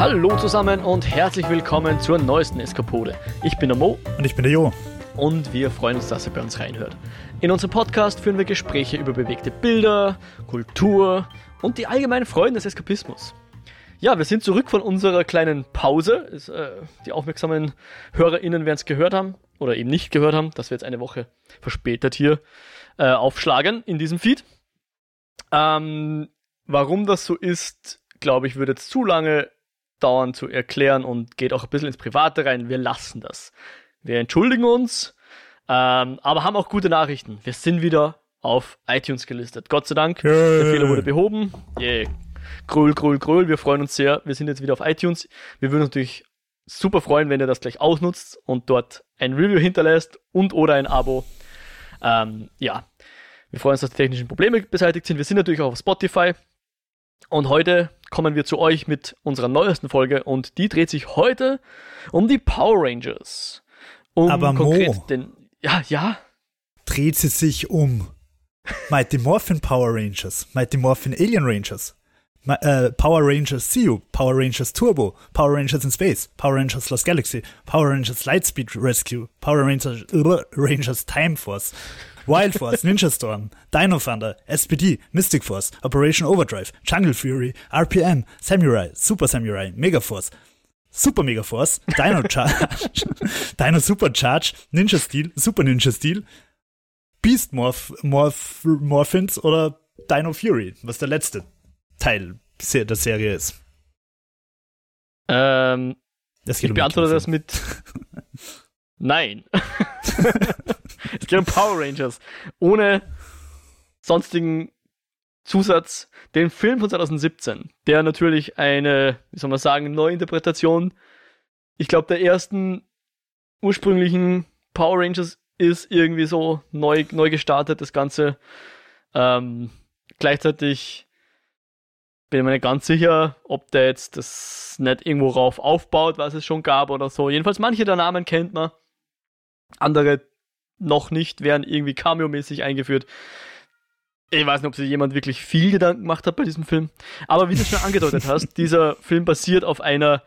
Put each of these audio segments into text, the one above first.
Hallo zusammen und herzlich willkommen zur neuesten Eskapode. Ich bin der Mo Und ich bin der Jo. und wir freuen uns, dass ihr bei uns reinhört. In unserem Podcast führen wir Gespräche über bewegte Bilder, Kultur und die allgemeinen Freuden des Eskapismus. Ja, wir sind zurück von unserer kleinen Pause. Ist, äh, die aufmerksamen HörerInnen werden es gehört haben oder eben nicht gehört haben, dass wir jetzt eine Woche verspätet hier äh, aufschlagen in diesem Feed. Ähm, warum das so ist, glaube ich, würde jetzt zu lange dauern zu erklären und geht auch ein bisschen ins Private rein. Wir lassen das. Wir entschuldigen uns, ähm, aber haben auch gute Nachrichten. Wir sind wieder auf iTunes gelistet. Gott sei Dank. Der Yay. Fehler wurde behoben. Yeah. Gröl, gröl, gröl. Wir freuen uns sehr. Wir sind jetzt wieder auf iTunes. Wir würden uns natürlich super freuen, wenn ihr das gleich ausnutzt und dort ein Review hinterlässt und oder ein Abo. Ähm, ja, wir freuen uns, dass die technischen Probleme beseitigt sind. Wir sind natürlich auch auf Spotify. Und heute kommen wir zu euch mit unserer neuesten Folge und die dreht sich heute um die Power Rangers. Um Aber Mo. konkret den. Ja, ja. Dreht sie sich um Mighty Morphin Power Rangers, Mighty Morphin Alien Rangers, Ma äh, Power Rangers CU, Power Rangers Turbo, Power Rangers in Space, Power Rangers Lost Galaxy, Power Rangers Lightspeed Rescue, Power Rangers, Rangers Time Force, Wild Force, Ninja Storm, Dino Thunder, SPD, Mystic Force, Operation Overdrive, Jungle Fury, RPM, Samurai, Super Samurai, Megaforce, Super Mega Force, Dino Charge, Dino Supercharge, Ninja Steel, Super Ninja Steel, Beast Morph, Morph, Morphins oder Dino Fury, was der letzte Teil der Serie ist. Ähm, Das ich um beantworte das mit Nein. es geht um Power Rangers. Ohne sonstigen Zusatz. Den Film von 2017, der natürlich eine, wie soll man sagen, Neuinterpretation, ich glaube, der ersten ursprünglichen Power Rangers ist irgendwie so neu, neu gestartet, das Ganze. Ähm, gleichzeitig bin ich mir nicht ganz sicher, ob der jetzt das nicht irgendwo rauf aufbaut, was es schon gab oder so. Jedenfalls manche der Namen kennt man. Andere noch nicht, werden irgendwie cameo-mäßig eingeführt. Ich weiß nicht, ob sich jemand wirklich viel Gedanken gemacht hat bei diesem Film. Aber wie du schon angedeutet hast, dieser Film basiert auf einer,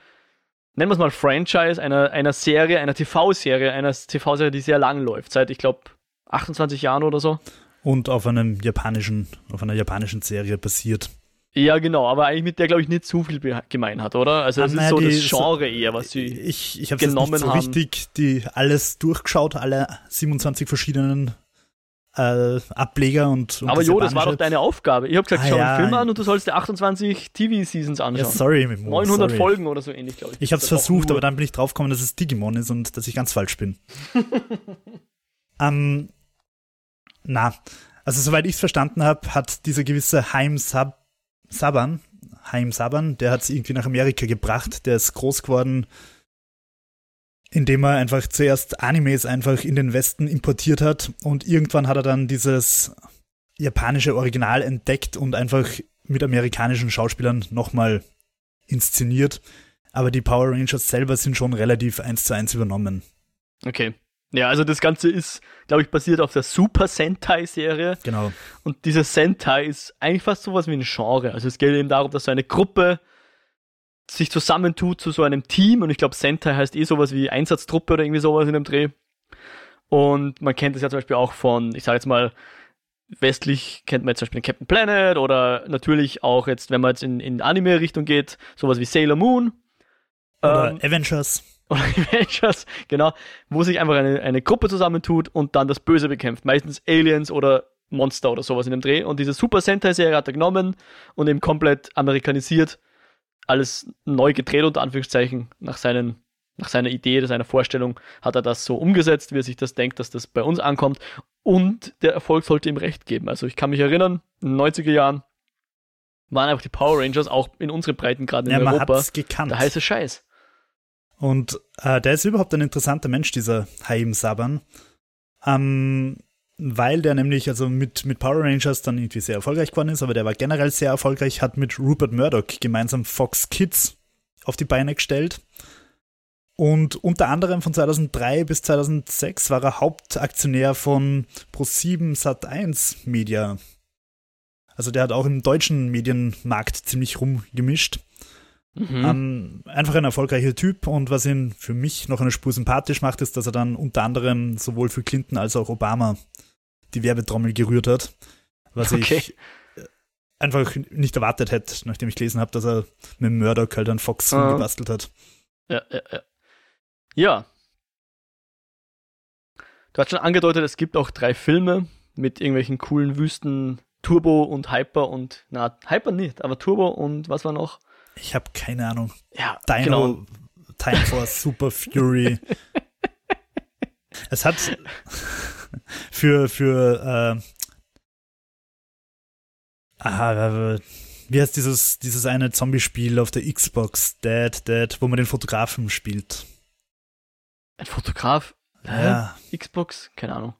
nennen wir es mal Franchise, einer, einer Serie, einer TV-Serie, einer TV-Serie, die sehr lang läuft, seit, ich glaube, 28 Jahren oder so. Und auf einem japanischen, auf einer japanischen Serie basiert. Ja, genau, aber eigentlich mit der, glaube ich, nicht zu viel gemein hat, oder? Also, Ah, das ist naja, so die- das Genre eher, was sie. Ich, ich habe jetzt genommen nicht so haben. richtig die alles durchgeschaut, alle 27 verschiedenen äh, Ableger und, und aber Jo, das war doch deine Aufgabe. Ich habe gesagt, Ah, schau ja. einen Film an und du sollst dir 28 TV-Seasons Ja, anschauen. sorry, Mo, 900 sorry. Folgen oder so ähnlich, glaube ich. Ich habe es ist versucht, aber dann bin ich draufgekommen, dass es Digimon ist und dass ich ganz falsch bin. ähm, na, also soweit ich es verstanden habe, hat dieser gewisse Haim Sab Saban, Haim Saban, der hat es irgendwie nach Amerika gebracht, der ist groß geworden, indem er einfach zuerst Animes einfach in den Westen importiert hat und irgendwann hat er dann dieses japanische Original entdeckt und einfach mit amerikanischen Schauspielern nochmal inszeniert. Aber die Power Rangers selber sind schon relativ eins zu eins übernommen. Okay. Ja, also das Ganze ist, glaube ich, basiert auf der Super Sentai-Serie. Genau. Und diese Sentai ist eigentlich fast sowas wie ein Genre. Also es geht eben darum, dass so eine Gruppe sich zusammentut zu so einem Team. Und ich glaube, Sentai heißt eh sowas wie Einsatztruppe oder irgendwie sowas in dem Dreh. Und man kennt es ja zum Beispiel auch von, ich sage jetzt mal, westlich kennt man jetzt zum Beispiel Captain Planet oder natürlich auch jetzt, wenn man jetzt in, in Anime-Richtung geht, sowas wie Sailor Moon. Oder Ähm, Avengers. Oder Avengers, genau, wo sich einfach eine, eine Gruppe zusammentut und dann das Böse bekämpft. Meistens Aliens oder Monster oder sowas in dem Dreh. Und diese Super Sentai-Serie hat er genommen und eben komplett amerikanisiert, alles neu gedreht, unter Anführungszeichen, nach, seinen, nach seiner Idee, seiner Vorstellung hat er das so umgesetzt, wie er sich das denkt, dass das bei uns ankommt. Und der Erfolg sollte ihm recht geben. Also ich kann mich erinnern, in den 90er Jahren waren einfach die Power Rangers auch in unseren Breitengraden in Ja, man Europa es gekannt. der heiße Scheiß. Und äh, der ist überhaupt ein interessanter Mensch, dieser Haim Saban. Ähm, weil der nämlich also mit, mit Power Rangers dann irgendwie sehr erfolgreich geworden ist, aber der war generell sehr erfolgreich, hat mit Rupert Murdoch gemeinsam Fox Kids auf die Beine gestellt. Und unter anderem von 2003 bis 2006 war er Hauptaktionär von Pro7 Sat1 Media. Also der hat auch im deutschen Medienmarkt ziemlich rumgemischt. Mhm. Ähm, einfach ein erfolgreicher Typ und was ihn für mich noch eine Spur sympathisch macht, ist, dass er dann unter anderem sowohl für Clinton als auch Obama die Werbetrommel gerührt hat. Was okay. ich äh, einfach nicht erwartet hätte, nachdem ich gelesen habe, dass er mit Murdoch halt an Fox uh. gebastelt hat. Ja, ja, ja. Ja. Du hast schon angedeutet, es gibt auch drei Filme mit irgendwelchen coolen Wüsten, Turbo und Hyper und, na, Hyper nicht, aber Turbo und was war noch? Ich habe keine Ahnung. Ja, Dino, genau. Time Force, Super Fury. es hat für, für, äh, aha, wie heißt dieses, dieses eine Zombie-Spiel auf der Xbox, Dead, Dead, wo man den Fotografen spielt? Ein Fotograf? Ja. Xbox? Keine Ahnung.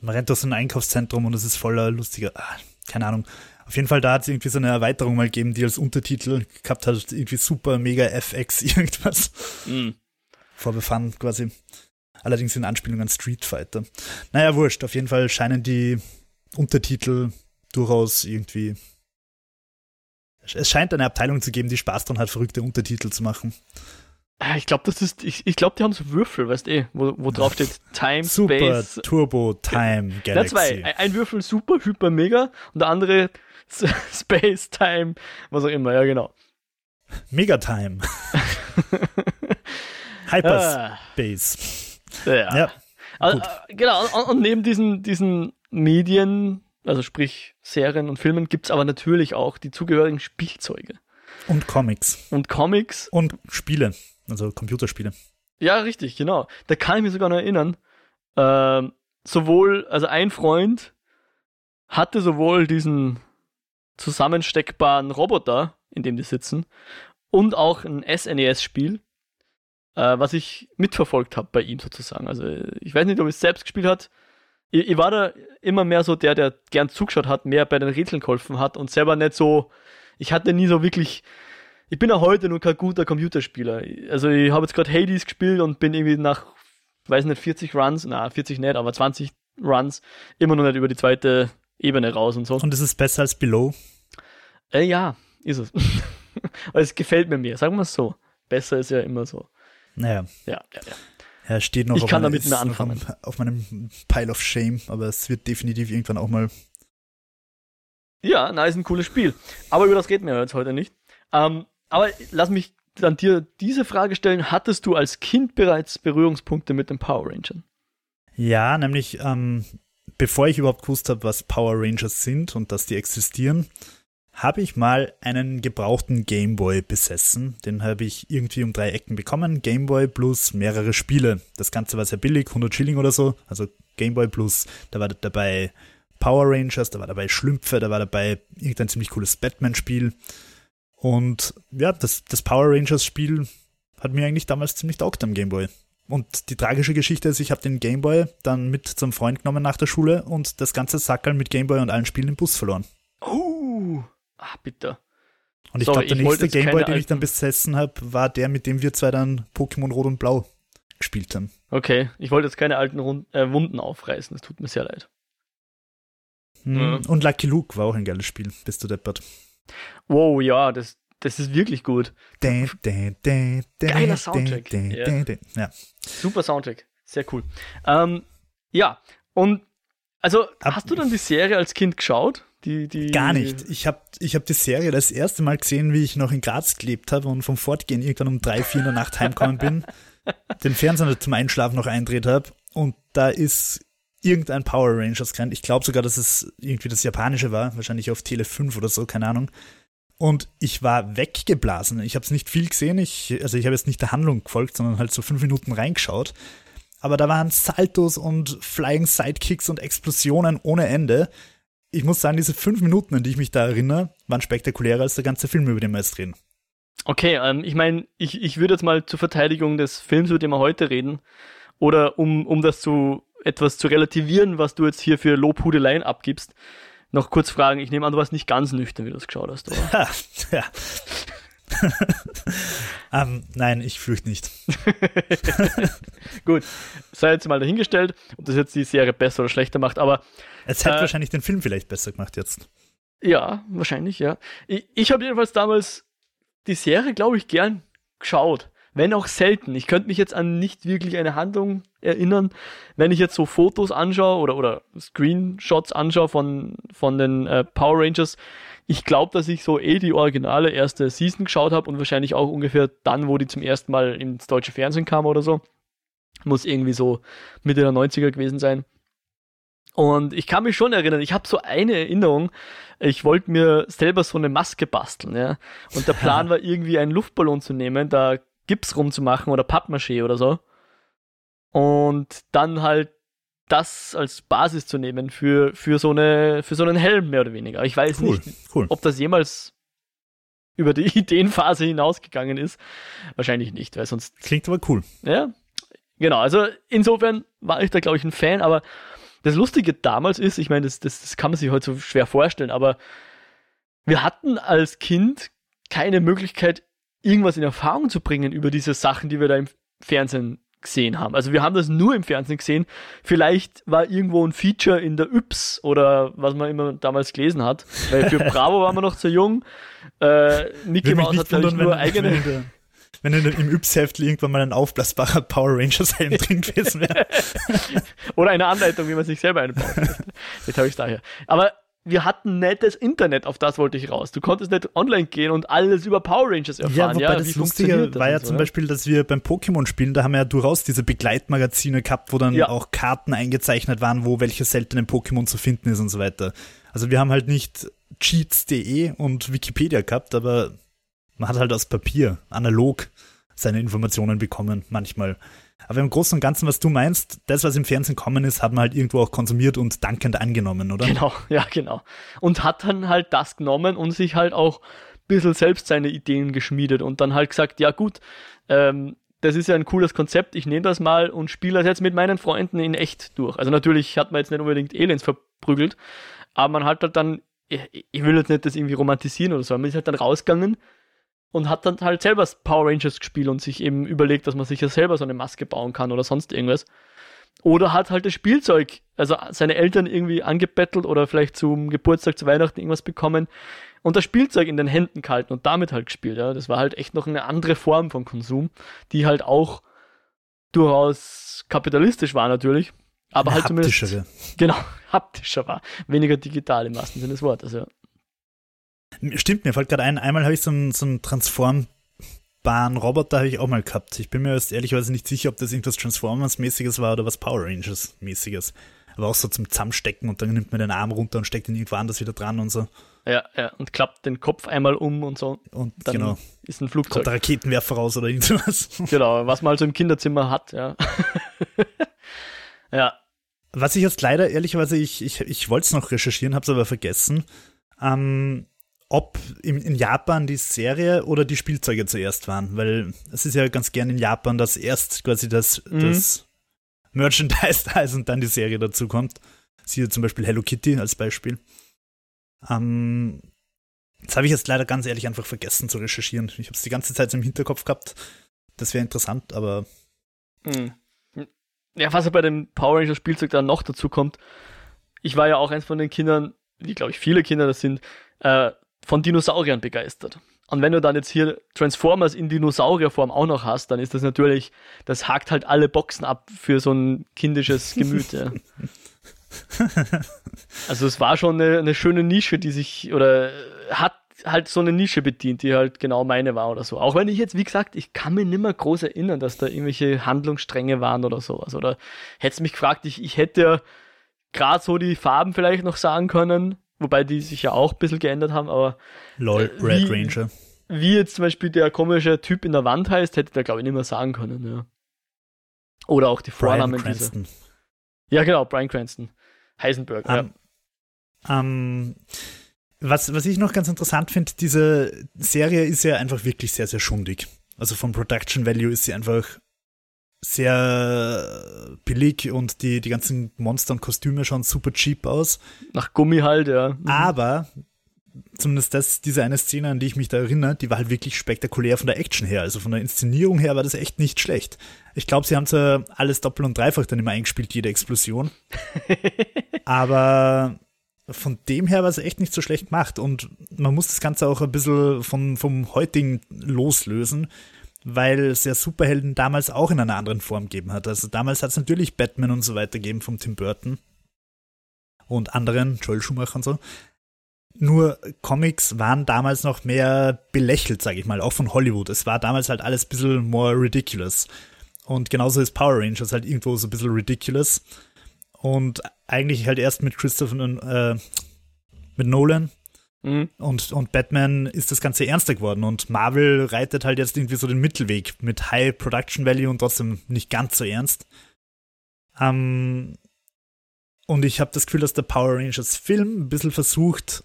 Man rennt durch so ein Einkaufszentrum und es ist voller lustiger, ah, keine Ahnung. Auf jeden Fall, da hat es irgendwie so eine Erweiterung mal gegeben, die als Untertitel gehabt hat, irgendwie super mega FX irgendwas. Mhm. Vorbefahren quasi. Allerdings in Anspielung an Street Fighter. Naja, wurscht. Auf jeden Fall scheinen die Untertitel durchaus irgendwie. Es scheint eine Abteilung zu geben, die Spaß daran hat, verrückte Untertitel zu machen. Ah, ich glaube, das ist, ich, ich glaube, die haben so Würfel, weißt du, eh, wo, wo drauf steht Time, Super, Space. Turbo, Time, Galaxy. Na, zwei. Ein Würfel super, hyper, mega und der andere Space, Time, was auch immer, ja, genau. Megatime. Hyperspace. Ah. Ja. ja also, genau, und, und, neben diesen, diesen Medien, also sprich Serien und Filmen, gibt es aber natürlich auch die zugehörigen Spielzeuge. Und Comics. Und Comics. Und Spiele, also Computerspiele. Ja, richtig, genau. Da kann ich mich sogar noch erinnern. Ähm, sowohl, also ein Freund hatte sowohl diesen zusammensteckbaren Roboter, in dem die sitzen, und auch ein SNES-Spiel, äh, was ich mitverfolgt habe bei ihm sozusagen. Also ich weiß nicht, ob er es selbst gespielt hat. Ich, ich, war da immer mehr so der, der gern zugeschaut hat, mehr bei den Rätseln geholfen hat und selber nicht so, ich hatte nie so wirklich, ich bin auch heute nur kein guter Computerspieler. Also ich habe jetzt gerade Hades gespielt und bin irgendwie nach, weiß nicht, 40 Runs, na 40 nicht, aber 20 Runs immer noch nicht über die zweite Ebene raus und so. Und ist es besser als Below? Äh, ja, ist es. Aber es gefällt mir mehr, sagen wir es so. Besser ist ja immer so. Naja. Ja, ja, ja. Er steht noch, ich auf, kann meine, damit anfangen. Auf, meinem Pile of Shame, aber es wird definitiv irgendwann auch mal. Ja, na, ist ein cooles Spiel. Aber über das reden wir jetzt heute nicht. Ähm, aber lass mich dann dir diese Frage stellen: Hattest du als Kind bereits Berührungspunkte mit den Power Rangers? Ja, nämlich ähm, bevor ich überhaupt gewusst habe, was Power Rangers sind und dass die existieren, habe ich mal einen gebrauchten Gameboy besessen. Den habe ich irgendwie um drei Ecken bekommen. Gameboy plus mehrere Spiele. Das Ganze war sehr billig, 100 Schilling oder so. Also Gameboy plus, da war dabei Power Rangers, da war dabei Schlümpfe, da war dabei irgendein ziemlich cooles Batman-Spiel. Und ja, das, das Power Rangers-Spiel hat mir eigentlich damals ziemlich taugt am Gameboy. Und die tragische Geschichte ist, ich habe den Gameboy dann mit zum Freund genommen nach der Schule und das ganze Sackerl mit Gameboy und allen Spielen im Bus verloren. Oh, ah, bitte. Und ich glaube, der nächste Gameboy, den ich dann besessen habe, war der, mit dem wir zwei dann Pokémon Rot und Blau gespielt haben. Okay, ich wollte jetzt keine alten Rund äh, Wunden aufreißen, es tut mir sehr leid. Hm. Ja. Und Lucky Luke war auch ein geiles Spiel, bist du deppert. Wow, ja, das, das ist wirklich gut. Dä, dä, dä, Geiler Soundtrack. Ja. ja. Super Soundtrack, sehr cool. Ähm, ja, und also Ab hast du dann die Serie als Kind geschaut? Die, die Gar nicht. Ich habe ich hab die Serie das erste Mal gesehen, wie ich noch in Graz gelebt habe und vom Fortgehen irgendwann um drei, vier in der Nacht heimgekommen bin, den Fernseher zum Einschlafen noch eindreht habe und da ist irgendein Power Rangers gerannt. Ich glaube sogar, dass es irgendwie das japanische war, wahrscheinlich auf Tele 5 oder so, keine Ahnung. Und ich war weggeblasen. Ich habe es nicht viel gesehen. Ich, also ich habe jetzt nicht der Handlung gefolgt, sondern halt so fünf Minuten reingeschaut. Aber da waren Saltos und Flying Sidekicks und Explosionen ohne Ende ich muss sagen, diese fünf Minuten, an die ich mich da erinnere, waren spektakulärer als der ganze Film, über den wir jetzt reden. Okay, ähm, ich meine, ich, ich würde jetzt mal zur Verteidigung des Films, über den wir heute reden, oder um, um das zu etwas zu relativieren, was du jetzt hier für Lobhudeleien abgibst, noch kurz fragen. Ich nehme an, du warst nicht ganz nüchtern, wie du das geschaut hast, oder? ja. um, ähm, nein, ich fürchte nicht. Gut, sei jetzt mal dahingestellt, ob das jetzt die Serie besser oder schlechter macht, aber es hätte äh, wahrscheinlich den Film vielleicht besser gemacht jetzt. Ja, wahrscheinlich, ja. Ich, ich habe jedenfalls damals die Serie, glaube ich, gern geschaut. Wenn auch selten. Ich könnte mich jetzt an nicht wirklich eine Handlung erinnern. Wenn ich jetzt so Fotos anschaue oder, oder Screenshots anschaue von, von den äh, Power Rangers, ich glaube, dass ich so eh die originale erste Season geschaut habe und wahrscheinlich auch ungefähr dann, wo die zum ersten Mal ins deutsche Fernsehen kam oder so. Muss irgendwie so Mitte der 90er gewesen sein. Und ich kann mich schon erinnern, ich habe so eine Erinnerung, ich wollte mir selber so eine Maske basteln, ja. Und der Plan war irgendwie einen Luftballon zu nehmen, da Gips rumzumachen oder Pappmaché oder so. Und dann halt das als Basis zu nehmen für, für, so, eine, für so einen Helm, mehr oder weniger. Ich weiß cool, nicht, cool. ob das jemals über die Ideenphase hinausgegangen ist. Wahrscheinlich nicht, weil sonst. Klingt aber cool. Ja, genau. Also insofern war ich da, glaube ich, ein Fan, aber das Lustige damals ist, ich meine, das, das, das kann man sich heute so schwer vorstellen, aber wir hatten als Kind keine Möglichkeit, irgendwas in Erfahrung zu bringen über diese Sachen, die wir da im Fernsehen gesehen haben. Also wir haben das nur im Fernsehen gesehen. Vielleicht war irgendwo ein Feature in der Yps oder was man immer damals gelesen hat. Weil für Bravo waren wir noch zu jung. Äh, Mickey Mouse hat, ich, nur eigene wenn im Yps-Heft irgendwann mal ein aufblasbarer Power Rangers-Helm drin gewesen wäre. Oder eine Anleitung, wie man sich selber einbaut. Jetzt habe ich es daher. Aber wir hatten nettes Internet, auf das wollte ich raus. Du konntest nicht online gehen und alles über Power Rangers erfahren. Ja, wobei ja, das Lustige das war ja so, zum Beispiel, dass wir beim Pokémon-Spielen, da haben wir ja durchaus diese Begleitmagazine gehabt, wo dann ja. auch Karten eingezeichnet waren, wo welche seltenen Pokémon zu finden ist und so weiter. Also wir haben halt nicht cheats.de und Wikipedia gehabt, aber man hat halt aus Papier, analog, seine Informationen bekommen, manchmal. Aber im Großen und Ganzen, was du meinst, das, was im Fernsehen kommen ist, hat man halt irgendwo auch konsumiert und dankend angenommen, oder? Genau, ja, genau. Und hat dann halt das genommen und sich halt auch ein bisschen selbst seine Ideen geschmiedet und dann halt gesagt, ja gut, ähm, das ist ja ein cooles Konzept, ich nehme das mal und spiele das jetzt mit meinen Freunden in echt durch. Also natürlich hat man jetzt nicht unbedingt Aliens verprügelt, aber man hat halt dann, ich will jetzt nicht das irgendwie romantisieren oder so, man ist halt dann rausgegangen, und hat dann halt selber Power Rangers gespielt und sich eben überlegt, dass man sich ja selber so eine Maske bauen kann oder sonst irgendwas. Oder hat halt das Spielzeug, also seine Eltern irgendwie angebettelt oder vielleicht zum Geburtstag, zu Weihnachten irgendwas bekommen und das Spielzeug in den Händen gehalten und damit halt gespielt. Ja. Das war halt echt noch eine andere Form von Konsum, die halt auch durchaus kapitalistisch war natürlich. Aber eine halt zumindest. Genau, haptischer war. Weniger digital im wahrsten Sinne des Wortes, ja. Stimmt, mir fällt gerade ein, einmal habe ich so einen, so einen transformbaren Roboter habe ich auch mal gehabt. Ich bin mir jetzt ehrlicherweise nicht sicher, ob das irgendwas Transformers-mäßiges war oder was Power Rangers-mäßiges. Aber auch so zum Zusammenstecken und dann nimmt man den Arm runter und steckt ihn irgendwo anders wieder dran und so. Ja, ja, und klappt den Kopf einmal um und so. Und dann genau. ist ein Flugzeug. Kommt der Raketenwerfer raus oder irgendwas. Genau, was man also im Kinderzimmer hat, ja. ja. Was ich jetzt leider, ehrlicherweise, ich, ich, ich wollte es noch recherchieren, habe es aber vergessen. Ähm, ob in, Japan die Serie oder die Spielzeuge zuerst waren, weil es ist ja ganz gern in Japan, dass erst quasi das, mhm. das Merchandise da ist und dann die Serie dazu kommt. Siehe zum Beispiel Hello Kitty als Beispiel. Ähm, das habe ich jetzt leider ganz ehrlich einfach vergessen zu recherchieren. Ich habe es die ganze Zeit so im Hinterkopf gehabt. Das wäre interessant, aber. Mhm. Ja, was ja bei dem Power Ranger Spielzeug dann noch dazu kommt, ich war ja auch eins von den Kindern, wie glaube ich viele Kinder das sind, äh, von Dinosauriern begeistert. Und wenn du dann jetzt hier Transformers in Dinosaurierform auch noch hast, dann ist das natürlich, das hakt halt alle Boxen ab für so ein kindisches Gemüt. Ja. Also es war schon eine, eine, schöne Nische, die sich, oder hat halt so eine Nische bedient, die halt genau meine war oder so. Auch wenn ich jetzt, wie gesagt, ich kann mir nimmer groß erinnern, dass da irgendwelche Handlungsstränge waren oder sowas. Oder hättest mich gefragt, ich, ich hätte ja gerade so die Farben vielleicht noch sagen können, Wobei die sich ja auch ein bisschen geändert haben, aber. LOL, äh, Red wie, Ranger. Wie jetzt zum Beispiel der komische Typ in der Wand heißt, hätte der, glaube ich, nicht mehr sagen können, ja. Oder auch die Vornamen Brian dieser. Ja, genau, Brian Cranston. Heisenberg, um, ja. Um, was, was ich noch ganz interessant finde, diese Serie ist ja einfach wirklich sehr, sehr schundig. Also vom Production Value ist sie einfach sehr billig und die, die ganzen Monster und Kostüme schauen super cheap aus. Nach Gummi halt, ja. Mhm. Aber zumindest das, diese eine Szene, an die ich mich da erinnere, die war halt wirklich spektakulär von der Action her. Also von der Inszenierung her war das echt nicht schlecht. Ich glaube, sie haben zwar alles doppelt und dreifach dann immer eingespielt, jede Explosion. aber von dem her war es echt nicht so schlecht gemacht und man muss das Ganze auch ein bisschen von, vom heutigen loslösen, weil es ja Superhelden damals auch in einer anderen Form gegeben hat. Also damals hat es natürlich Batman und so weiter gegeben vom Tim Burton und anderen, Joel Schumacher und so. Nur Comics waren damals noch mehr belächelt, sag ich mal, auch von Hollywood. Es war damals halt alles ein bisschen more ridiculous. Und genauso ist Power Rangers halt irgendwo so ein bisschen ridiculous. Und eigentlich halt erst mit Christopher, äh, mit Nolan mhm. und, und Batman ist das Ganze ernster geworden. Und Marvel reitet halt jetzt irgendwie so den Mittelweg mit High Production Value und trotzdem nicht ganz so ernst. Ähm, und ich habe das Gefühl, dass der Power Rangers Film ein bisschen versucht,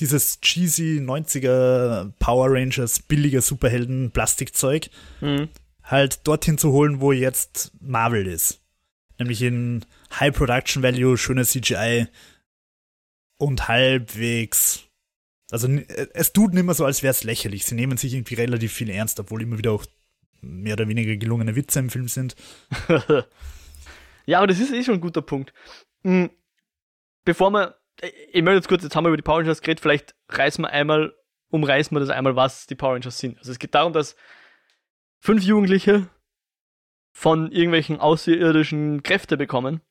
dieses cheesy 90er Power Rangers billiger Superhelden Plastikzeug mhm. halt dorthin zu holen, wo jetzt Marvel ist. Nämlich in High Production Value, schöner CGI und halbwegs. Also es tut nicht mehr so, als wäre es lächerlich. Sie nehmen sich irgendwie relativ viel ernst, obwohl immer wieder auch mehr oder weniger gelungene Witze im Film sind. ja, aber das ist eh schon ein guter Punkt. Hm, bevor wir, ich möchte jetzt kurz, jetzt haben wir über die Power Rangers geredet, vielleicht reißen wir einmal, umreißen wir das einmal, was die Power Rangers sind. Also es geht darum, dass fünf Jugendliche von irgendwelchen außerirdischen Kräfte bekommen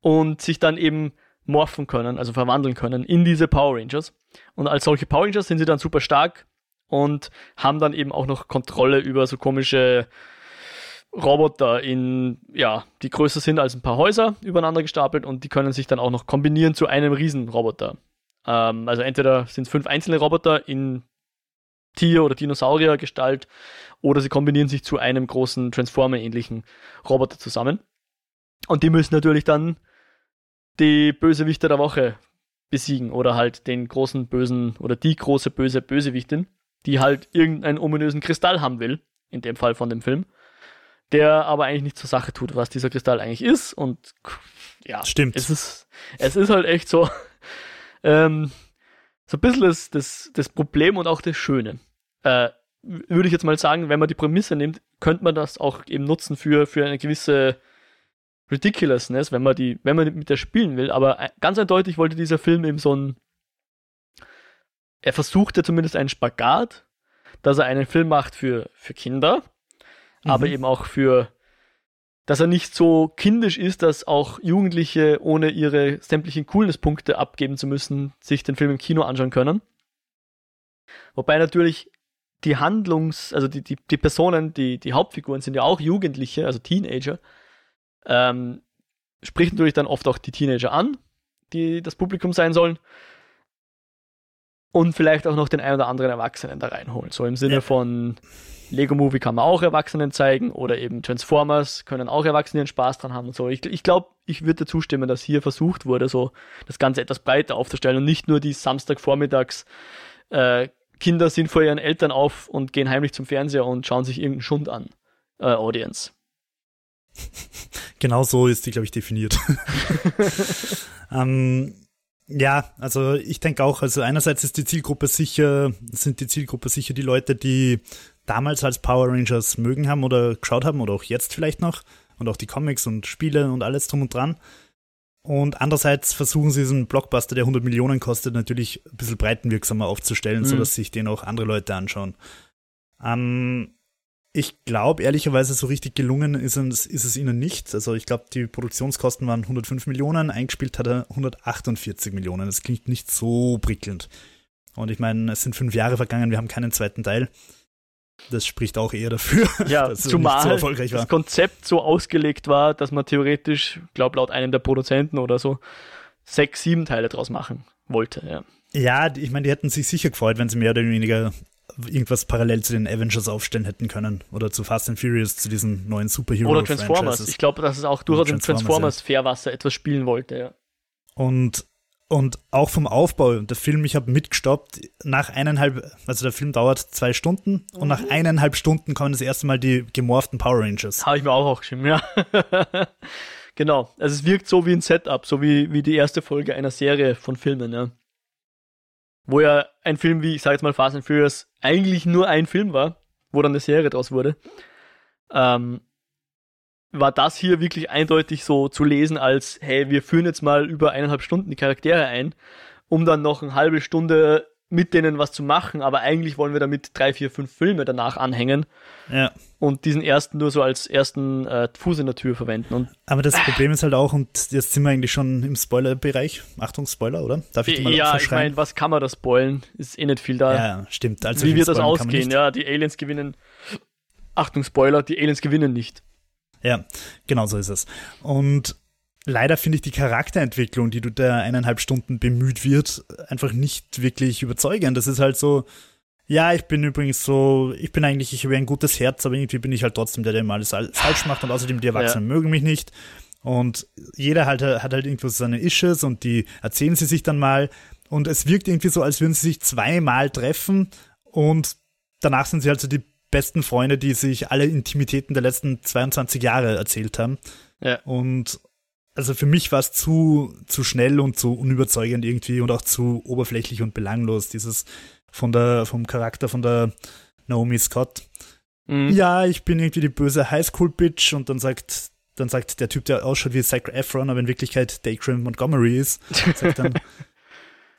und sich dann eben morphen können, also verwandeln können in diese Power Rangers. Und als solche Power Rangers sind sie dann super stark und haben dann eben auch noch Kontrolle über so komische Roboter in, ja, die größer sind als ein paar Häuser übereinander gestapelt und die können sich dann auch noch kombinieren zu einem Riesenroboter. Ähm, also entweder sind es fünf einzelne Roboter in Tier- oder Dinosaurier-Gestalt oder sie kombinieren sich zu einem großen Transformer-ähnlichen Roboter zusammen. Und die müssen natürlich dann die Bösewichte der Woche besiegen oder halt den großen bösen oder die große böse Bösewichtin, die halt irgendeinen ominösen Kristall haben will, in dem Fall von dem Film, der aber eigentlich nicht zur Sache tut, was dieser Kristall eigentlich ist und ja, stimmt. Es ist, es ist halt echt so, ähm, so ein bisschen das, das, das Problem und auch das Schöne. Äh, würde ich jetzt mal sagen, wenn man die Prämisse nimmt, könnte man das auch eben nutzen für, für eine gewisse Ridiculousness, wenn man die, wenn man mit der spielen will, aber äh, ganz eindeutig wollte dieser Film eben so ein, er versuchte zumindest einen Spagat, dass er einen Film macht für, für Kinder, mhm. aber eben auch für, dass er nicht so kindisch ist, dass auch Jugendliche ohne ihre sämtlichen Coolness-Punkte abgeben zu müssen, sich den Film im Kino anschauen können. Wobei natürlich die Handlungs-, also die, die, die Personen, die, die Hauptfiguren sind ja auch Jugendliche, also Teenager ähm, spricht natürlich dann oft auch die Teenager an, die das Publikum sein sollen. Und vielleicht auch noch den ein oder anderen Erwachsenen da reinholen. So im Sinne von Lego Movie kann man auch Erwachsenen zeigen oder eben Transformers können auch Erwachsene Spaß dran haben und so. Ich, ich glaube, ich würde zustimmen, dass hier versucht wurde, so das Ganze etwas breiter aufzustellen und nicht nur die Samstagvormittags äh, Kinder sind vor ihren Eltern auf und gehen heimlich zum Fernseher und schauen sich irgendeinen Schund an. Äh, Audience. Genau so ist die, glaube ich, definiert. ähm, ja, also ich denke auch, also einerseits ist die Zielgruppe sicher, sind die Zielgruppe sicher die Leute, die damals als Power Rangers mögen haben oder geschaut haben oder auch jetzt vielleicht noch und auch die Comics und Spiele und alles drum und dran. Und andererseits versuchen sie diesen Blockbuster, der 100 Millionen kostet, natürlich ein bisschen breitenwirksamer aufzustellen, mhm. sodass sich den auch andere Leute anschauen. Ähm, ich glaube, ehrlicherweise, so richtig gelungen ist es, ist es ihnen nicht. Also ich glaube, die Produktionskosten waren 105 Millionen, eingespielt hat er 148 Millionen. Das klingt nicht so prickelnd. Und ich meine, es sind fünf Jahre vergangen, wir haben keinen zweiten Teil. Das spricht auch eher dafür, ja, dass zumal so erfolgreich war. das Konzept so ausgelegt war, dass man theoretisch, glaube laut einem der Produzenten oder so, sechs, sieben Teile draus machen wollte. Ja, ja ich meine, die hätten sich sicher gefreut, wenn sie mehr oder weniger irgendwas parallel zu den Avengers aufstellen hätten können. Oder zu Fast and Furious, zu diesen neuen Superhero Oder Transformers. Franchises. Ich glaube, dass es auch durchaus im Transformers ja. Fairwasser etwas spielen wollte, ja. Und, und auch vom Aufbau, der Film, ich habe mitgestoppt, nach eineinhalb, also der Film dauert zwei Stunden mhm. und nach mhm. eineinhalb Stunden kommen das erste Mal die gemorften Power Rangers. Habe ich mir auch geschrieben, ja. genau. Also es wirkt so wie ein Setup, so wie, wie die erste Folge einer Serie von Filmen, ja wo ja ein Film wie, ich sage jetzt mal Fast and Furious, eigentlich nur ein Film war, wo dann eine Serie draus wurde, ähm, war das hier wirklich eindeutig so zu lesen als, hey, wir führen jetzt mal über eineinhalb Stunden die Charaktere ein, um dann noch eine halbe Stunde mit denen was zu machen, aber eigentlich wollen wir damit drei, vier, fünf Filme danach anhängen. Ja. Und diesen ersten nur so als ersten äh, Fuß in der Tür verwenden. Und aber das Problem ist halt auch, und jetzt sind wir eigentlich schon im Spoiler-Bereich. Achtung, Spoiler, oder? Darf ich die mal Ja, ich meine, was kann man da spoilen? Ist eh nicht viel da. Ja, stimmt. Also Wie wird das ausgehen? Ja, die Aliens gewinnen. Achtung, Spoiler, die Aliens gewinnen nicht. Ja, genau so ist es. Und leider finde ich die Charakterentwicklung, die du da eineinhalb Stunden bemüht wird, einfach nicht wirklich überzeugend. Das ist halt so, ja, ich bin übrigens so, ich bin eigentlich, ich habe ein gutes Herz, aber irgendwie bin ich halt trotzdem der, der immer alles falsch macht und außerdem die Erwachsenen ja. mögen mich nicht. Und jeder halt, hat halt irgendwo seine Issues und die erzählen sie sich dann mal. Und es wirkt irgendwie so, als würden sie sich zweimal treffen und danach sind sie halt so die besten Freunde, die sich alle Intimitäten der letzten 22 Jahre erzählt haben. Ja. Und also für mich war es zu, zu schnell und zu unüberzeugend irgendwie und auch zu oberflächlich und belanglos, dieses von der, vom Charakter von der Naomi Scott. Mhm. Ja, ich bin irgendwie die böse Highschool-Bitch und dann sagt, dann sagt der Typ, der ausschaut wie Zac Efron, aber in Wirklichkeit Dacrim Montgomery ist, sagt dann,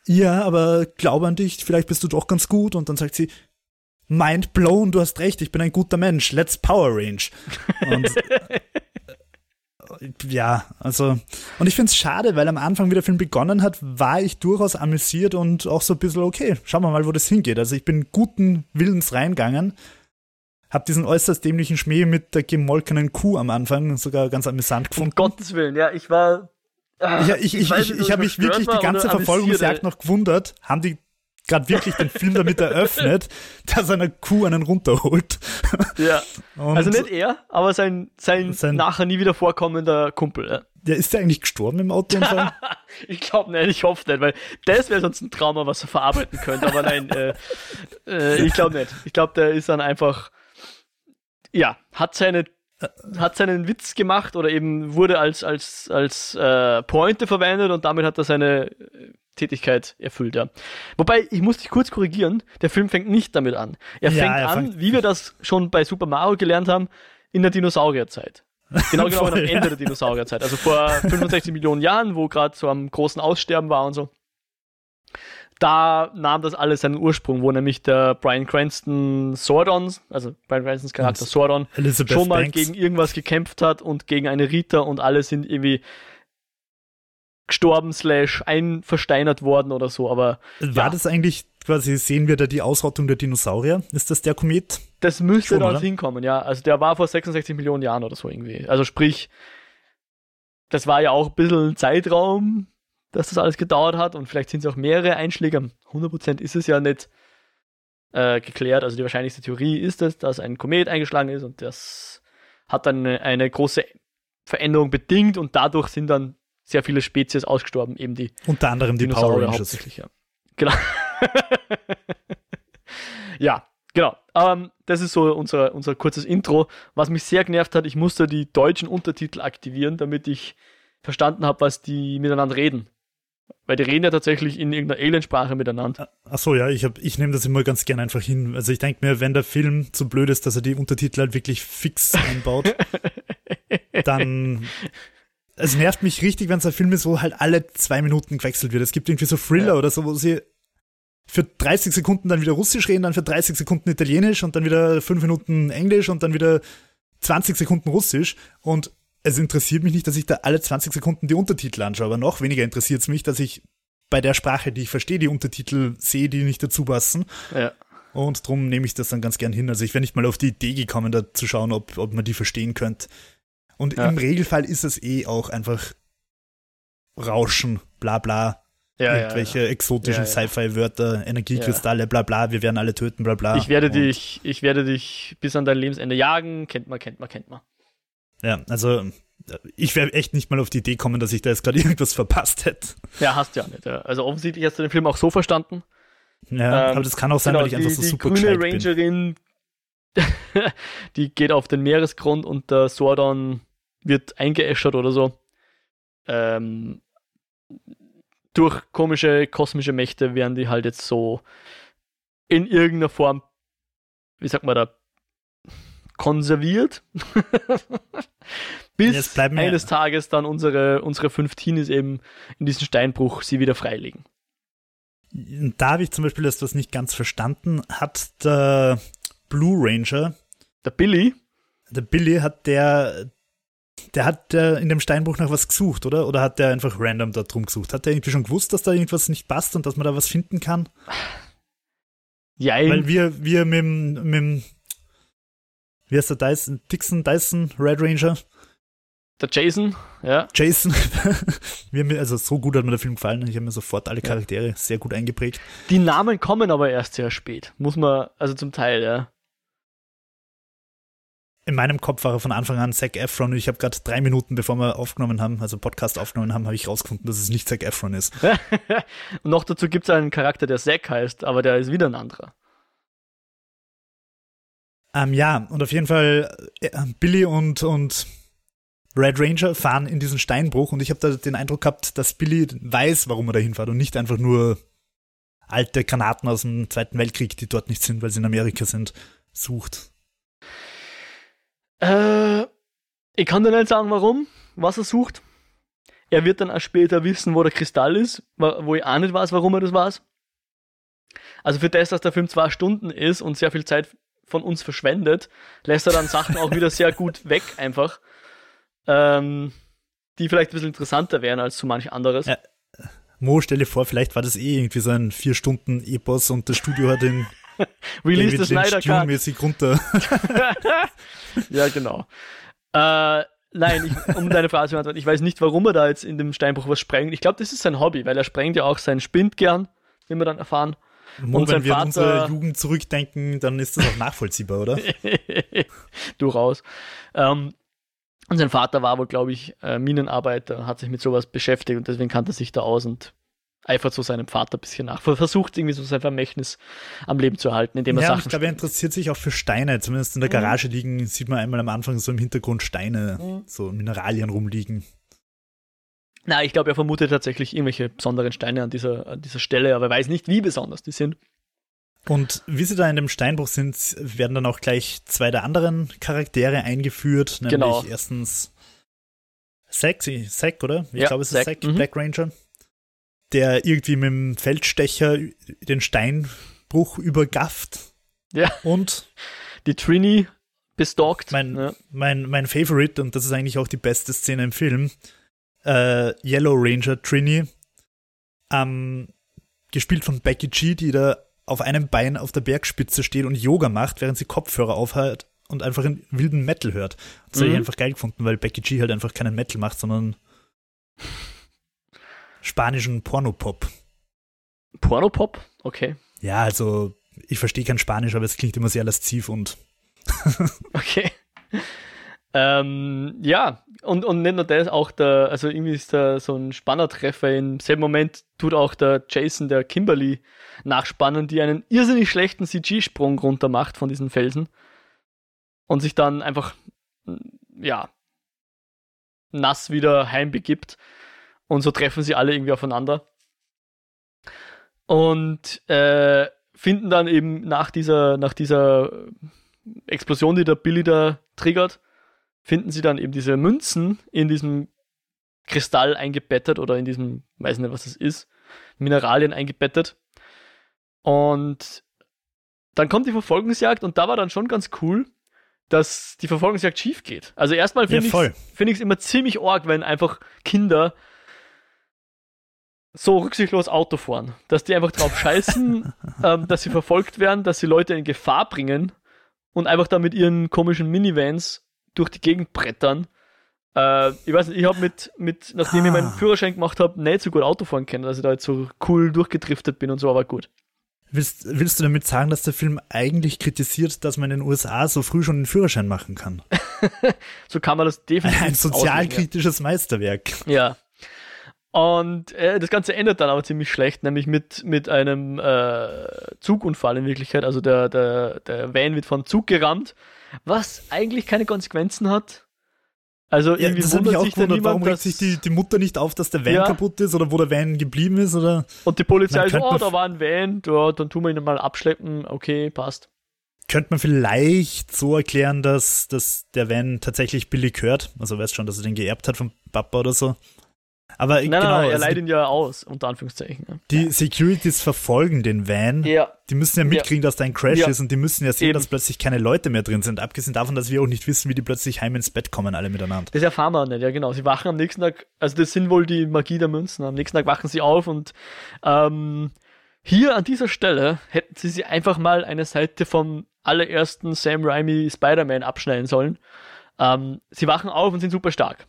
ja, aber glaube an dich, vielleicht bist du doch ganz gut und dann sagt sie, mind blown, du hast recht, ich bin ein guter Mensch, let's Power Range. Und ja, also, und ich finde es schade, weil am Anfang, wie der Film begonnen hat, war ich durchaus amüsiert und auch so ein bisschen, okay, schauen wir mal, wo das hingeht. Also ich bin guten Willens reingegangen, hab diesen äußerst dämlichen Schmäh mit der gemolkenen Kuh am Anfang sogar ganz amüsant gefunden. Um Gottes Willen, ja, ich war. Ach, ich ich, ich, ich, ich habe mich wirklich die ganze Verfolgungsjagd noch gewundert. Haben die gerade wirklich den Film damit eröffnet, dass er einer Kuh einen runterholt. Ja. Und also nicht er, aber sein, sein, sein nachher nie wieder vorkommender Kumpel. Ja. Der ist ja eigentlich gestorben im Autounfall? ich glaube nicht, ich hoffe nicht, weil das wäre sonst ein Trauma, was er verarbeiten könnte. Aber nein, äh, äh, ich glaube nicht. Ich glaube, der ist dann einfach, ja, hat seine hat seinen Witz gemacht oder eben wurde als als als äh, Pointe verwendet und damit hat er seine Tätigkeit erfüllt, ja. Wobei, ich muss dich kurz korrigieren, der Film fängt nicht damit an. Er fängt ja, er an, fängt wie wir das schon bei Super Mario gelernt haben, in der Dinosaurierzeit. Genau genau am Ende ja. der Dinosaurierzeit. Also vor 65 Millionen Jahren, wo gerade so am großen Aussterben war und so. Da nahm das alles seinen Ursprung, wo nämlich der Brian Cranston Sordon, also Brian Cranstons Charakter Sordon, schon mal Banks. gegen irgendwas gekämpft hat und gegen eine Rita und alle sind irgendwie gestorben slash einversteinert worden oder so, aber. War ja. das eigentlich quasi, sehen wir da die Ausrottung der Dinosaurier? Ist das der Komet? Das müsste Schon, dort hinkommen, ja. Also der war vor 66 Millionen Jahren oder so irgendwie. Also sprich, das war ja auch ein bisschen Zeitraum, dass das alles gedauert hat und vielleicht sind es auch mehrere Einschläge. 100% ist es ja nicht äh, geklärt. Also die wahrscheinlichste Theorie ist es, dass ein Komet eingeschlagen ist und das hat dann eine, eine große Veränderung bedingt und dadurch sind dann sehr viele Spezies ausgestorben, eben die. Unter anderem die Power Rangers. Ja. Genau. ja, genau. Ähm, das ist so unser, unser kurzes Intro. Was mich sehr genervt hat, ich musste die deutschen Untertitel aktivieren, damit ich verstanden habe, was die miteinander reden. Weil die reden ja tatsächlich in irgendeiner Aliensprache miteinander. Ach so, ja, ich, ich nehme das immer ganz gerne einfach hin. Also ich denke mir, wenn der Film zu blöd ist, dass er die Untertitel halt wirklich fix einbaut, dann es nervt mich richtig, wenn es ein Film ist, wo halt alle zwei Minuten gewechselt wird. Es gibt irgendwie so Thriller ja. oder so, wo sie für 30 Sekunden dann wieder Russisch reden, dann für 30 Sekunden Italienisch und dann wieder fünf Minuten Englisch und dann wieder 20 Sekunden Russisch. Und es interessiert mich nicht, dass ich da alle 20 Sekunden die Untertitel anschaue, aber noch weniger interessiert es mich, dass ich bei der Sprache, die ich verstehe, die Untertitel sehe, die nicht dazu passen. Ja. Und darum nehme ich das dann ganz gern hin. Also ich wäre nicht mal auf die Idee gekommen, da zu schauen, ob, ob man die verstehen könnte. Und ja. im Regelfall ist es eh auch einfach Rauschen, bla bla. Ja, irgendwelche ja, ja. exotischen Sci-Fi-Wörter, Energiekristalle, bla bla, wir werden alle töten, bla bla. Ich werde dich, ich werde dich bis an dein Lebensende jagen, kennt man, kennt man, kennt man. Ja, also ich wäre echt nicht mal auf die Idee kommen, dass ich da jetzt gerade irgendwas verpasst hätte. Ja, hast du ja nicht. Also offensichtlich hast du den Film auch so verstanden. Ja, ähm, aber das kann auch sein, genau, weil ich einfach so die super grüne Rangerin, die geht auf den Meeresgrund und der Sordon wird eingeäschert oder so. Ähm, durch komische kosmische Mächte werden die halt jetzt so in irgendeiner Form, wie sagt man da, konserviert. Bis eines Tages dann unsere, unsere fünf Teenies eben in diesem Steinbruch sie wieder freilegen. Da habe ich zum Beispiel etwas nicht ganz verstanden. Hat der Blue Ranger, der Billy, der Billy hat der, der hat der in dem Steinbruch nach was gesucht, oder? Oder hat der einfach random da drum gesucht? Hat der irgendwie schon gewusst, dass da irgendwas nicht passt und dass man da was finden kann? Ja, Weil wir, wir mit, mit wie heißt der Dyson, Dixon, Dyson, Red Ranger? Der Jason, ja. Jason. mir, also so gut hat mir der Film gefallen. Ich habe mir sofort alle Charaktere ja. sehr gut eingeprägt. Die Namen kommen aber erst sehr spät. Muss man, also zum Teil, ja. In meinem Kopf war er von Anfang an Zac Efron und ich habe gerade drei Minuten, bevor wir aufgenommen haben, also Podcast aufgenommen haben, habe ich rausgefunden, dass es nicht Zac Efron ist. und noch dazu gibt es einen Charakter, der Zac heißt, aber der ist wieder ein anderer. Ähm, ja, und auf jeden Fall äh, Billy und, und Red Ranger fahren in diesen Steinbruch und ich habe da den Eindruck gehabt, dass Billy weiß, warum er da hinfährt und nicht einfach nur alte Granaten aus dem Zweiten Weltkrieg, die dort nicht sind, weil sie in Amerika sind, sucht. Äh, ich kann dir nicht sagen, warum, was er sucht. Er wird dann auch später wissen, wo der Kristall ist, wo ich auch nicht weiß, warum er das weiß. Also für das, dass der Film zwei Stunden ist und sehr viel Zeit von uns verschwendet, lässt er dann Sachen auch wieder sehr gut weg, einfach. Ähm, die vielleicht ein bisschen interessanter wären als so manch anderes. Ja. Mo, stell dir vor, vielleicht war das eh irgendwie so ein vier Stunden Epos und das Studio hat den Release David Snyder Cut. mäßig runter. ja, genau. Äh, nein, ich, um deine Frage zu beantworten, ich weiß nicht, warum er da jetzt in dem Steinbruch was sprengt. Ich glaube, das ist sein Hobby, weil er sprengt ja auch seinen Spind gern, wie wir dann erfahren. Mo, und wenn wir Vater, an unsere Jugend zurückdenken, dann ist das auch nachvollziehbar, oder? Durchaus. Ähm, und sein Vater war wohl, glaube ich, äh, Minenarbeiter, hat sich mit sowas beschäftigt und deswegen kannte er sich da aus und eifert so seinem Vater ein bisschen nach. Versucht irgendwie so sein Vermächtnis am Leben zu erhalten, indem er ja, Sachen. Ich glaube, er interessiert sich auch für Steine. Zumindest in der mhm. Garage liegen, sieht man einmal am Anfang so im Hintergrund Steine, mhm. so Mineralien rumliegen. Na, ich glaube, er vermutet tatsächlich irgendwelche besonderen Steine an dieser, an dieser Stelle, aber er weiß nicht, wie besonders die sind. Und wie sie da in dem Steinbruch sind, werden dann auch gleich zwei der anderen Charaktere eingeführt. Nämlich genau. erstens Zack, Zack, oder? Ich ja, glaube, es ist Zack, mhm. Black Ranger. Der irgendwie mit dem Feldstecher den Steinbruch übergafft. Ja. Und die Trini bestalkt. Mein, ja. mein, mein Favorite, und das ist eigentlich auch die beste Szene im Film, äh, Yellow Ranger Trini, ähm, gespielt von Becky G, die da auf einem Bein auf der Bergspitze steht und Yoga macht, während sie Kopfhörer aufhat und einfach einen wilden Metal hört. Das mhm. habe ich einfach geil gefunden, weil Becky G halt einfach keinen Metal macht, sondern spanischen Pornopop. Pornopop? Okay. Ja, also ich verstehe kein Spanisch, aber es klingt immer sehr lasziv und. okay. Ähm, ja, und, und nicht nur das, auch der, also irgendwie ist da so ein Spannertreffer. Im selben Moment tut auch der Jason, der Kimberly, nachspannen, die einen irrsinnig schlechten CG-Sprung runter macht von diesen Felsen. Und sich dann einfach, ja, nass wieder heimbegibt. Und so treffen sie alle irgendwie aufeinander. Und äh, finden dann eben nach dieser, nach dieser Explosion, die der Billy da triggert, finden sie dann eben diese Münzen in diesem Kristall eingebettet oder in diesem, weiß nicht, was das ist, Mineralien eingebettet. Und dann kommt die Verfolgungsjagd und da war dann schon ganz cool, dass die Verfolgungsjagd schief geht. Also erstmal finde ja, ich es find immer ziemlich arg, wenn einfach Kinder so rücksichtslos Auto fahren, dass die einfach drauf scheißen, ähm, dass sie verfolgt werden, dass sie Leute in Gefahr bringen und einfach da mit ihren komischen Minivans durch die Gegend brettern. Äh, ich weiß nicht, ich habe mit, mit, nachdem ah. ich meinen ah. Führerschein gemacht habe, nicht so gut Autofahren können, dass ich da jetzt so cool durchgedriftet bin und so, aber gut. Willst, willst du damit sagen, dass der Film eigentlich kritisiert, dass man in den USA so früh schon einen Führerschein machen kann? so kann man das definitiv. Ein sozialkritisches Meisterwerk. Ja. Und äh, das Ganze endet dann aber ziemlich schlecht, nämlich mit, mit einem äh, Zugunfall in Wirklichkeit. Also der, der, der Van wird vom Zug gerammt was eigentlich keine Konsequenzen hat. Also irgendwie ja, das wundert sich gewundert, niemand, warum regt sich die, die Mutter nicht auf, dass der Van ja. kaputt ist oder wo der Van geblieben ist oder und die Polizei so, oh, da war ein Van, ja, dann tun wir ihn mal abschleppen, okay, passt. könnte man vielleicht so erklären, dass, dass der Van tatsächlich Billy gehört. Also weißt schon, dass er den geerbt hat vom Papa oder so. Aber Nein, genau, nein, er also leiht ihn ja aus, unter Anführungszeichen. Ja. die Securities verfolgen den Van. Ja, Die müssen ja mitkriegen, dass da ein Crash Ja. ist und die müssen ja sehen, Eben. dass plötzlich keine Leute mehr drin sind. Abgesehen davon, dass wir auch nicht wissen, wie die plötzlich heim ins Bett kommen, alle miteinander. Das erfahren wir nicht, ja genau. Sie wachen am nächsten Tag, also das sind wohl die Magie der Münzen. Am nächsten Tag wachen sie auf und ähm, hier an dieser Stelle hätten sie sich einfach mal eine Seite vom allerersten Sam Raimi Spider-Man abschneiden sollen. Ähm, sie wachen auf und sind super stark.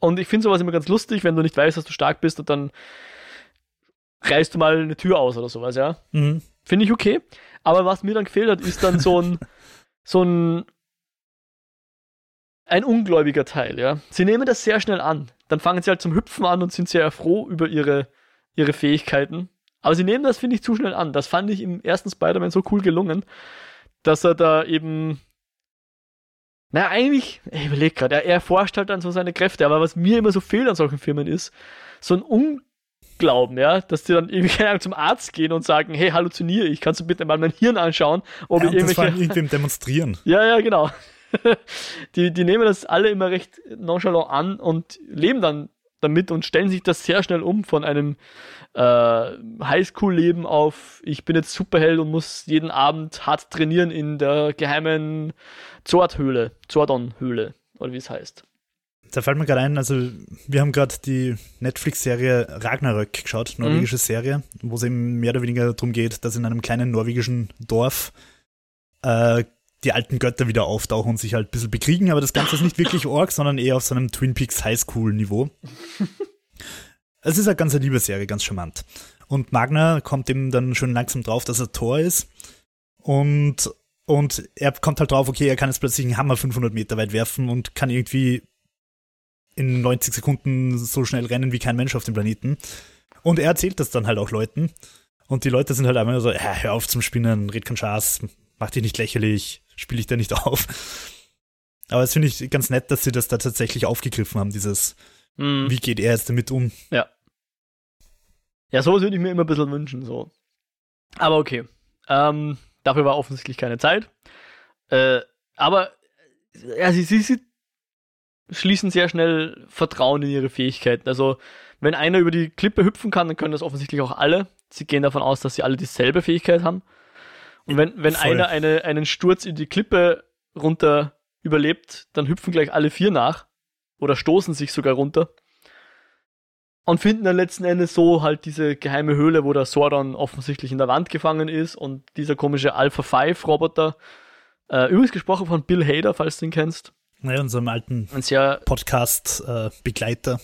Und ich finde sowas immer ganz lustig, wenn du nicht weißt, dass du stark bist und dann reißt du mal eine Tür aus oder sowas, ja. Mhm. Finde ich okay. Aber was mir dann gefehlt hat, ist dann so ein, so ein, ein ungläubiger Teil, ja. Sie nehmen das sehr schnell an. Dann fangen sie halt zum Hüpfen an und sind sehr froh über ihre, ihre Fähigkeiten. Aber sie nehmen das, finde ich, zu schnell an. Das fand ich im ersten Spider-Man so cool gelungen, dass er da eben, naja, eigentlich, ich überlege gerade, er, er erforscht halt dann so seine Kräfte. Aber was mir immer so fehlt an solchen Filmen ist, so ein Unglauben, ja, dass die dann irgendwie keine Ahnung, zum Arzt gehen und sagen, hey, halluziniere ich, kannst du bitte mal mein Hirn anschauen, ob Ja, ich und das irgendwelche... irgendwem demonstrieren. Ja, ja, genau. die, die nehmen das alle immer recht nonchalant an und leben dann damit und stellen sich das sehr schnell um von einem äh, Highschool-Leben auf, ich bin jetzt Superheld und muss jeden Abend hart trainieren in der geheimen Zordhöhle, Zordon-Höhle, oder wie es heißt. Da fällt mir gerade ein, also wir haben gerade die Netflix-Serie Ragnarök geschaut, norwegische Serie, wo es eben mehr oder weniger darum geht, dass in einem kleinen norwegischen Dorf äh, die alten Götter wieder auftauchen und sich halt ein bisschen bekriegen, aber das Ganze ist nicht wirklich Org, sondern eher auf so einem Twin Peaks Highschool-Niveau. es ist eine ganz eine liebe Serie, ganz charmant. Und Magna kommt eben dann schon langsam drauf, dass er Thor ist. Und, und er kommt halt drauf, okay, er kann jetzt plötzlich einen Hammer 500 Meter weit werfen und kann irgendwie in 90 Sekunden so schnell rennen wie kein Mensch auf dem Planeten. Und er erzählt das dann halt auch Leuten. Und die Leute sind halt einfach nur so, ja, hör auf zum Spinnen, red keinen Spaß, mach dich nicht lächerlich, spiel dich da nicht auf. Aber das finde ich ganz nett, dass sie das da tatsächlich aufgegriffen haben, dieses, Mhm. wie geht er jetzt damit um? Ja, sowas würde ich mir immer ein bisschen wünschen, so. Aber okay. Ähm, dafür war offensichtlich keine Zeit. Äh, aber ja, sie, sie, sie schließen sehr schnell Vertrauen in ihre Fähigkeiten. Also, wenn einer über die Klippe hüpfen kann, dann können das offensichtlich auch alle. Sie gehen davon aus, dass sie alle dieselbe Fähigkeit haben. Und wenn, wenn Voll. einer eine, einen Sturz in die Klippe runter überlebt, dann hüpfen gleich alle vier nach. Oder stoßen sich sogar runter. Und finden dann letzten Endes so halt diese geheime Höhle, wo der Sordon offensichtlich in der Wand gefangen ist und dieser komische Alpha 5 Roboter. Äh, übrigens gesprochen von Bill Hader, falls du ihn kennst. Naja, unserem alten Podcast-Begleiter.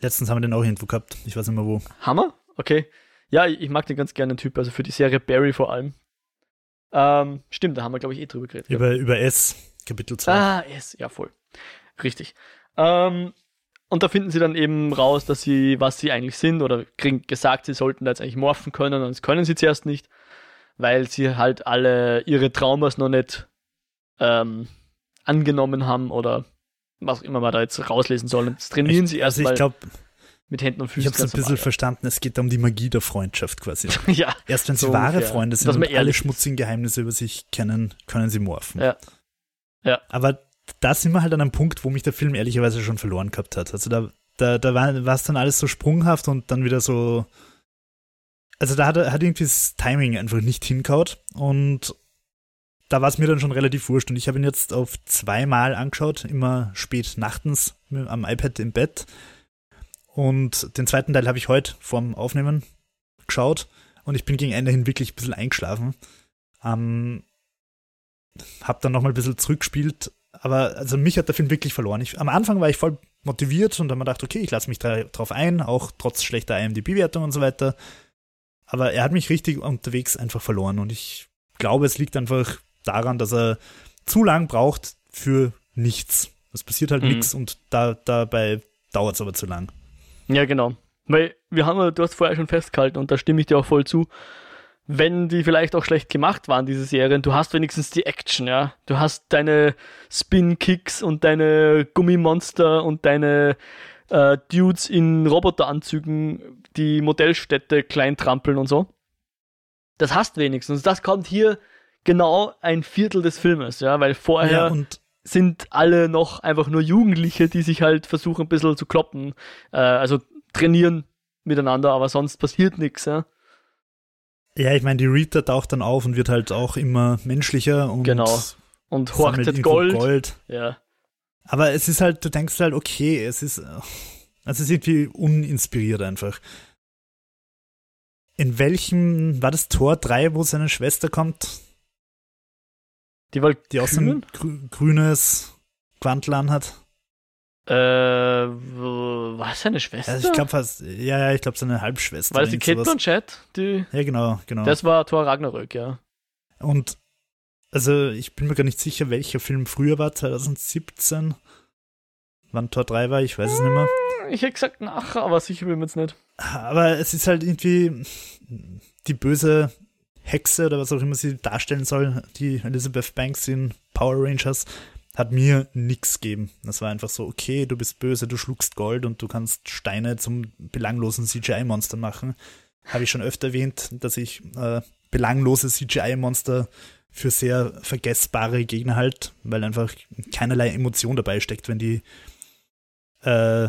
Letztens haben wir den auch irgendwo gehabt. Ich weiß nicht mehr wo. Hammer. Okay. Ja, ich ich mag den ganz gerne, den Typ, also für die Serie Barry vor allem. Ähm, stimmt, da haben wir, glaube ich, eh drüber geredet. Über, über S, Kapitel 2. Ah, yes, ja, voll. Richtig. Ähm, und da finden sie dann eben raus, dass sie, was sie eigentlich sind, oder kriegen gesagt, sie sollten da jetzt eigentlich morphen können, und das können sie zuerst nicht, weil sie halt alle ihre Traumas noch nicht ähm, angenommen haben oder was auch immer man da jetzt rauslesen soll. Und Das trainieren sie also ich glaube, mit Händen und Füßen. ich habe es ein bisschen verstanden. Es geht um die Magie der Freundschaft quasi. ja. Erst wenn sie So wahre ungefähr. Freunde sind und alle schmutzigen Geheimnisse über sich kennen, können sie morphen. Ja. Ja. Aber da sind wir halt an einem Punkt, wo mich der Film ehrlicherweise schon verloren gehabt hat. Also da, da, da war es dann alles so sprunghaft und dann wieder so. Also da hat, hat irgendwie das Timing einfach nicht hinkaut und da war es mir dann schon relativ wurscht und ich habe ihn jetzt auf zweimal angeschaut, immer spät nachtens am iPad im Bett. Und den zweiten Teil habe ich heute vorm Aufnehmen geschaut und ich bin gegen Ende hin wirklich ein bisschen eingeschlafen. Ähm, hab dann nochmal ein bisschen zurückgespielt, aber also mich hat der Film wirklich verloren. Ich, am Anfang war ich voll motiviert und dann habe mir gedacht, okay, ich lasse mich da, drauf ein, auch trotz schlechter IMDb-Wertung und so weiter. Aber er hat mich richtig unterwegs einfach verloren und ich glaube, es liegt einfach daran, dass er zu lang braucht für nichts. Es passiert halt Mhm. nichts und da, dabei dauert es aber zu lang. Ja, genau. Weil wir haben, du hast vorher schon festgehalten und da stimme ich dir auch voll zu. Wenn die vielleicht auch schlecht gemacht waren, diese Serien, du hast wenigstens die Action, ja. Du hast deine Spin-Kicks und deine Gummimonster und deine äh, Dudes in Roboteranzügen, die Modellstädte klein trampeln und so. Das hast wenigstens. Das kommt hier genau ein Viertel des Filmes, ja, weil vorher Ja, und sind alle noch einfach nur Jugendliche, die sich halt versuchen ein bisschen zu kloppen, äh, also trainieren miteinander, aber sonst passiert nichts, ja. ja, ich meine, die Rita taucht dann auf und wird halt auch immer menschlicher und Genau. Und irgendwo Gold. Gold. Ja. Aber es ist halt, du denkst halt, okay, es ist, äh, es ist irgendwie uninspiriert einfach. In welchem, war das Tor 3, wo seine Schwester kommt, Die Valkyren? die auch so ein grü grünes Quantel anhat? Äh, war es seine Schwester? Also ich glaube fast, ja, ja, ich glaube seine Halbschwester. war das die Kate. Blanchett? Die, Ja, genau, genau. Das war Thor Ragnarök, ja. Und also ich bin mir gar nicht sicher, welcher Film früher war, 2017. Wann Tor 3 war, ich weiß es nicht mehr. Ich hätte gesagt nachher, aber sicher bin ich mir jetzt nicht. Aber es ist halt irgendwie die böse Hexe oder was auch immer sie darstellen soll, die Elizabeth Banks in Power Rangers, hat mir nichts gegeben. Das war einfach so, okay, du bist böse, du schluckst Gold und du kannst Steine zum belanglosen CGI-Monster machen. Habe ich schon öfter erwähnt, dass ich äh, belanglose CGI-Monster für sehr vergessbare Gegner halt, weil einfach keinerlei Emotion dabei steckt, wenn die äh,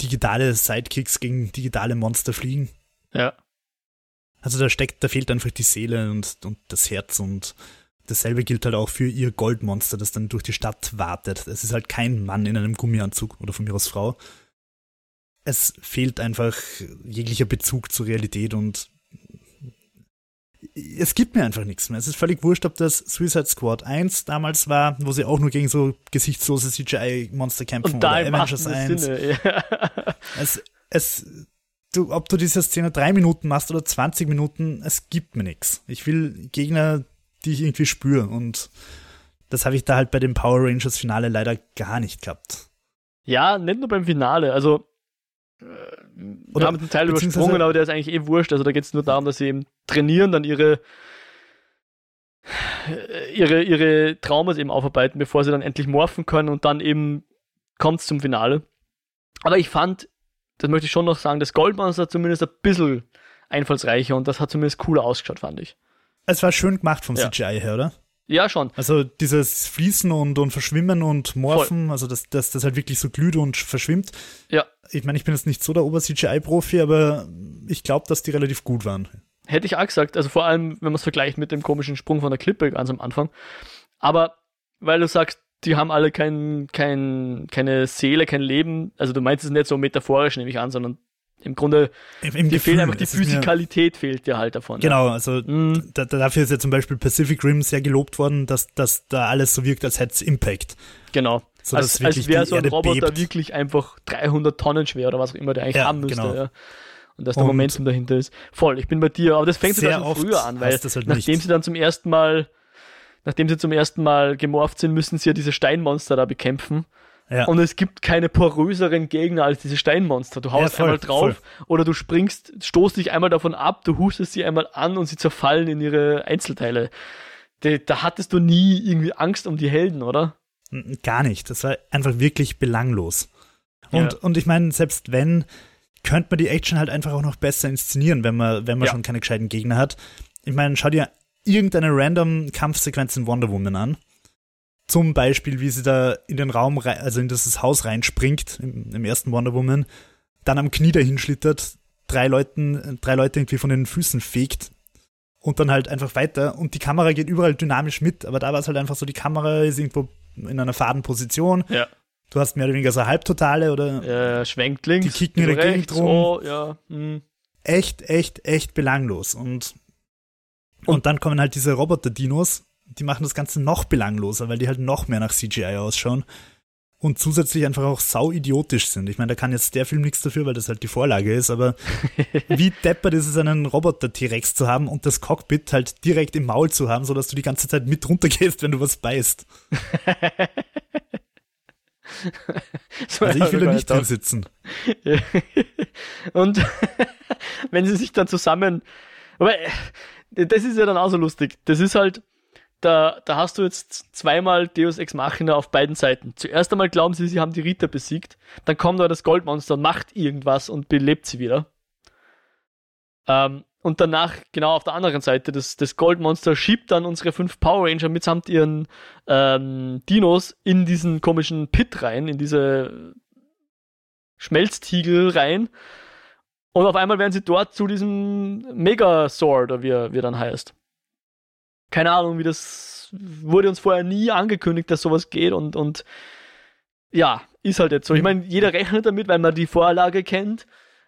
digitale Sidekicks gegen digitale Monster fliegen. Ja. Also da steckt, da fehlt einfach die Seele und, und das Herz und dasselbe gilt halt auch für ihr Goldmonster, das dann durch die Stadt wartet. Es ist halt kein Mann in einem Gummianzug oder von mir aus Frau. Es fehlt einfach jeglicher Bezug zur Realität und es gibt mir einfach nichts mehr. Es ist völlig wurscht, ob das Suicide Squad 1 damals war, wo sie auch nur gegen so gesichtslose CGI-Monster kämpfen Und da oder Avengers wahrsten 1. Sinne. Ja. Es, es, du, ob du diese Szene drei Minuten machst oder 20 Minuten, es gibt mir nichts. Ich will Gegner, die ich irgendwie spüre und das habe ich da halt bei dem Power Rangers Finale leider gar nicht gehabt. ja, nicht nur beim Finale. Also, äh, wir Oder haben den Teil übersprungen, aber der ist eigentlich eh wurscht. Also, da geht es nur darum, dass sie eben trainieren, dann ihre, ihre, ihre Traumas eben aufarbeiten, bevor sie dann endlich morphen können und dann eben kommt es zum Finale. Aber ich fand, das möchte ich schon noch sagen, das Goldmonster zumindest ein bisschen einfallsreicher und das hat zumindest cooler ausgeschaut, fand ich. Es war schön gemacht vom Ja. CGI her, oder? Ja, schon. Also dieses Fließen und, und Verschwimmen und Morphen, also dass das, das halt wirklich so glüht und verschwimmt. Ja. Ich meine, ich bin jetzt nicht so der Ober-CGI-Profi, aber ich glaube, dass die relativ gut waren. Hätte ich auch gesagt, also vor allem, wenn man es vergleicht mit dem komischen Sprung von der Klippe ganz am Anfang. Aber weil du sagst, die haben alle kein, kein, keine Seele, kein Leben, also du meinst es nicht so metaphorisch, nehme ich an, sondern im Grunde, Im, im dir fehlt Gefühl, einfach die Physikalität, fehlt dir halt davon. Genau, also Ja. Mhm. da, da- dafür ist ja zum Beispiel Pacific Rim sehr gelobt worden, dass, dass da alles so wirkt, als hätte es Impact. Genau. So, als als wäre so ein Erde Roboter bebt. wirklich einfach 300 Tonnen schwer oder was auch immer der eigentlich Ja, haben müsste. genau. Ja. Und dass der Und- Momentum dahinter ist. Voll, ich bin bei dir, aber das fängt sogar schon früher an, weil halt nachdem nicht. sie dann zum ersten Mal, nachdem sie zum ersten Mal gemorpht sind, müssen sie ja diese Steinmonster da bekämpfen. Ja. Und es gibt keine poröseren Gegner als diese Steinmonster. Du haust Ja, voll, einmal drauf oder du springst, stoßt dich einmal davon ab, du hustest sie einmal an und sie zerfallen in ihre Einzelteile. Da, da hattest du nie irgendwie Angst um die Helden, oder? Gar nicht. Das war einfach wirklich belanglos. Und, Ja. und ich meine, selbst wenn, könnte man die Action halt einfach auch noch besser inszenieren, wenn man, wenn man schon keine gescheiten Gegner hat. Ich meine, schau dir irgendeine random Kampfsequenz in Wonder Woman an. Zum Beispiel, wie sie da in den Raum, also in dieses Haus reinspringt, im, im ersten Wonder Woman, dann am Knie dahin schlittert, drei Leuten, drei Leute irgendwie von den Füßen fegt und dann halt einfach weiter und die Kamera geht überall dynamisch mit, aber da war es halt einfach so, die Kamera ist irgendwo in einer faden Position. Ja. Du hast mehr oder weniger so eine Halbtotale oder Er schwenkt links, Die kicken in der Gegend rum. oh, ja. hm. echt, echt, echt belanglos. Und, und dann kommen halt diese Roboter-Dinos, die machen das Ganze noch belangloser, weil die halt noch mehr nach CGI ausschauen und zusätzlich einfach auch sau idiotisch sind. Ich meine, da kann jetzt der Film nichts dafür, weil das halt die Vorlage ist, aber wie deppert ist es, einen Roboter-T-Rex zu haben und das Cockpit halt direkt im Maul zu haben, sodass du die ganze Zeit mit runtergehst, wenn du was beißt. So, Also ich will da nicht drin sitzen. Und wenn sie sich dann zusammen. Aber das ist ja dann auch so lustig. Das ist halt, da, da hast du jetzt zweimal Deus Ex Machina auf beiden Seiten. Zuerst einmal glauben sie, sie haben die Rita besiegt. Dann kommt da das Goldmonster und macht irgendwas und belebt sie wieder. Ähm, und danach, genau auf der anderen Seite, das, das Goldmonster schiebt dann unsere fünf Power Ranger mitsamt ihren ähm, Dinos in diesen komischen Pit rein, in diese Schmelztiegel rein. Und auf einmal werden sie dort zu diesem Mega-Sword, oder wie er, wie er dann heißt. Keine Ahnung, wie das wurde uns vorher nie angekündigt, dass sowas geht und, und ja, ist halt jetzt so. Ich meine, jeder rechnet damit, weil man die Vorlage kennt.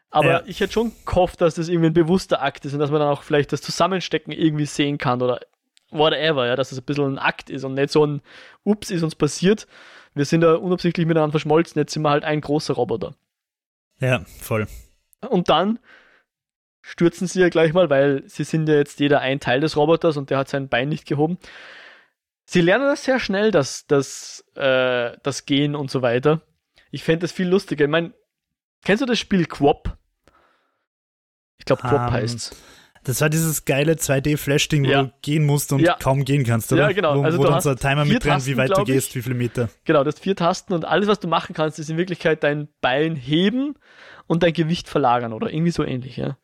Aber ja. ich hätte schon gehofft, dass das irgendwie ein bewusster Akt ist und dass man dann auch vielleicht das Zusammenstecken irgendwie sehen kann oder whatever, ja, dass es ein bisschen ein Akt ist und nicht so ein Ups, ist uns passiert. Wir sind da unabsichtlich miteinander verschmolzen, jetzt sind wir halt ein großer Roboter. Ja, voll. Und dann stürzen sie ja gleich mal, weil sie sind ja jetzt jeder ein Teil des Roboters und der hat sein Bein nicht gehoben. Sie lernen das sehr schnell, das, das, äh, das Gehen und so weiter. Ich fände das viel lustiger. Ich meine, kennst du das Spiel Quop? Ich glaube, Quop um, ähm, heißt's. Das war dieses geile 2D-Flash-Ding, wo ja. du gehen musst und ja. kaum gehen kannst, oder? Ja, genau. Wo, also wo dann so ein Timer mit drin, wie weit du gehst, wie viele Meter. Genau, du hast vier Tasten und alles, was du machen kannst, ist in Wirklichkeit dein Bein heben und dein Gewicht verlagern oder irgendwie so ähnlich, ja.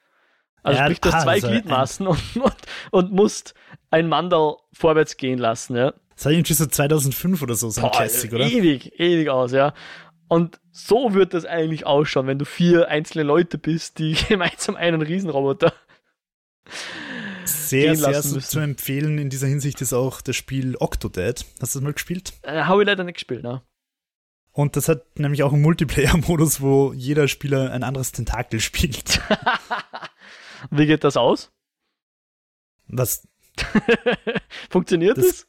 Also ja, sprich, du hast zwei also Gliedmaßen und, und, und, musst ein Mandal vorwärts gehen lassen, ja. Das war irgendwie so 2005 oder so, so ein Boah, Classic, oder? Ewig, ewig aus, ja. Und so wird das eigentlich ausschauen, wenn du vier einzelne Leute bist, die gemeinsam einen Riesenroboter sehr, sehr so zu empfehlen in dieser Hinsicht ist auch das Spiel Octodad. Hast du das mal gespielt? Äh, Habe ich leider nicht gespielt, ne? Und das hat nämlich auch einen Multiplayer-Modus, wo jeder Spieler ein anderes Tentakel spielt. Wie geht das aus? Was? Funktioniert das? das?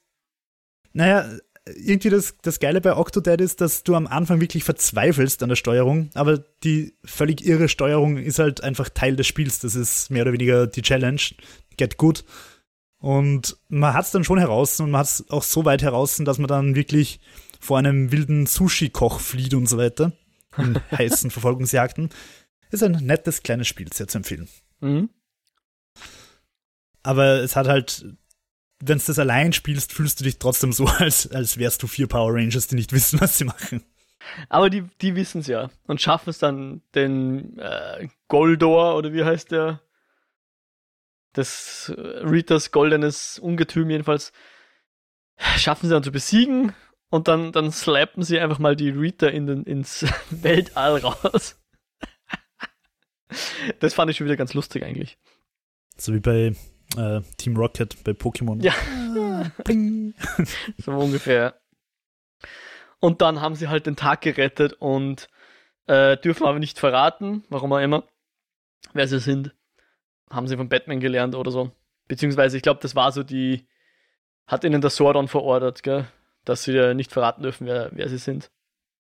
Naja, irgendwie das, das Geile bei Octodad ist, dass du am Anfang wirklich verzweifelst an der Steuerung, aber die völlig irre Steuerung ist halt einfach Teil des Spiels. Das ist mehr oder weniger die Challenge. Get good. Und man hat es dann schon heraus und man hat es auch so weit heraus, dass man dann wirklich vor einem wilden Sushi-Koch flieht und so weiter. In heißen Verfolgungsjagden. Ist ein nettes kleines Spiel, sehr zu empfehlen. Mhm. Aber es hat halt, wenn du das allein spielst, fühlst du dich trotzdem so, als, als wärst du vier Power Rangers, die nicht wissen, was sie machen. Aber die, die wissen es ja und schaffen es dann, den äh, Goldor oder wie heißt der? Das äh, Ritas goldenes Ungetüm jedenfalls, schaffen sie dann zu besiegen und dann, dann slappen sie einfach mal die Rita in den, ins Weltall raus. das fand ich schon wieder ganz lustig eigentlich. So wie bei äh, Team Rocket bei Pokémon. Ja. So ungefähr. Und dann haben sie halt den Tag gerettet und äh, dürfen aber nicht verraten, warum auch immer, wer sie sind. Haben sie von Batman gelernt oder so. Beziehungsweise, ich glaube, das war so die, hat ihnen der Sordon verordert, gell? Dass sie ja nicht verraten dürfen, wer, wer sie sind.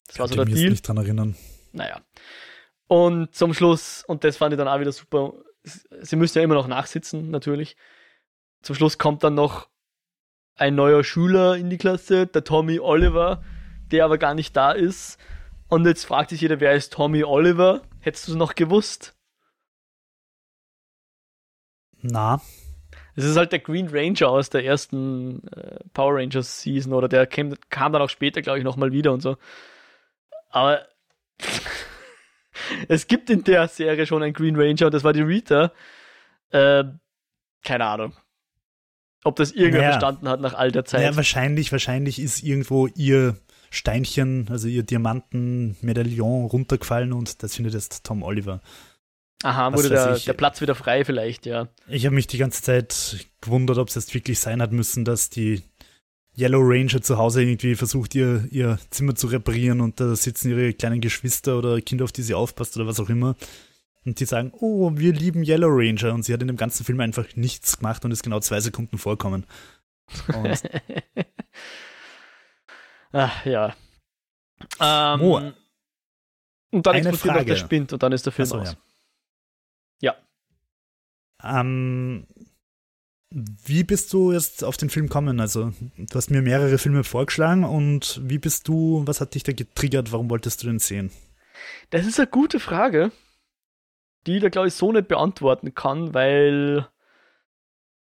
Das war so der Deal. nicht dran erinnern. Naja. Und zum Schluss, und das fand ich dann auch wieder super, sie müssen ja immer noch nachsitzen, natürlich. Zum Schluss kommt dann noch ein neuer Schüler in die Klasse, der Tommy Oliver, der aber gar nicht da ist. Und jetzt fragt sich jeder, wer ist Tommy Oliver? Hättest du es noch gewusst? Na. Es ist halt der Green Ranger aus der ersten äh, Power Rangers Season oder der kam, kam dann auch später, glaube ich, nochmal wieder und so. Aber es gibt in der Serie schon einen Green Ranger und das war die Rita. Äh, keine Ahnung. Ob das irgendwer naja, verstanden hat nach all der Zeit. Ja, wahrscheinlich, wahrscheinlich ist irgendwo ihr Steinchen, also ihr Diamanten-Medaillon runtergefallen und das findet jetzt Tom Oliver. Aha, wurde der, der, Platz wieder frei vielleicht, ja. Ich habe mich die ganze Zeit gewundert, ob es jetzt wirklich sein hat müssen, dass die Yellow Ranger zu Hause irgendwie versucht, ihr, ihr Zimmer zu reparieren und da sitzen ihre kleinen Geschwister oder Kinder, auf die sie aufpasst oder was auch immer. Und die sagen, oh, wir lieben Yellow Ranger. Und sie hat in dem ganzen Film einfach nichts gemacht und ist genau zwei Sekunden vorkommen. Ach, ja. Ähm, oh, und dann explodiert noch der Spind und dann ist der Film so, aus. Ja. Ähm, wie bist du jetzt auf den Film gekommen? Also, du hast mir mehrere Filme vorgeschlagen und wie bist du, was hat dich da getriggert? Warum wolltest du den sehen? Das ist eine gute Frage, die ich da, glaube ich, so nicht beantworten kann, weil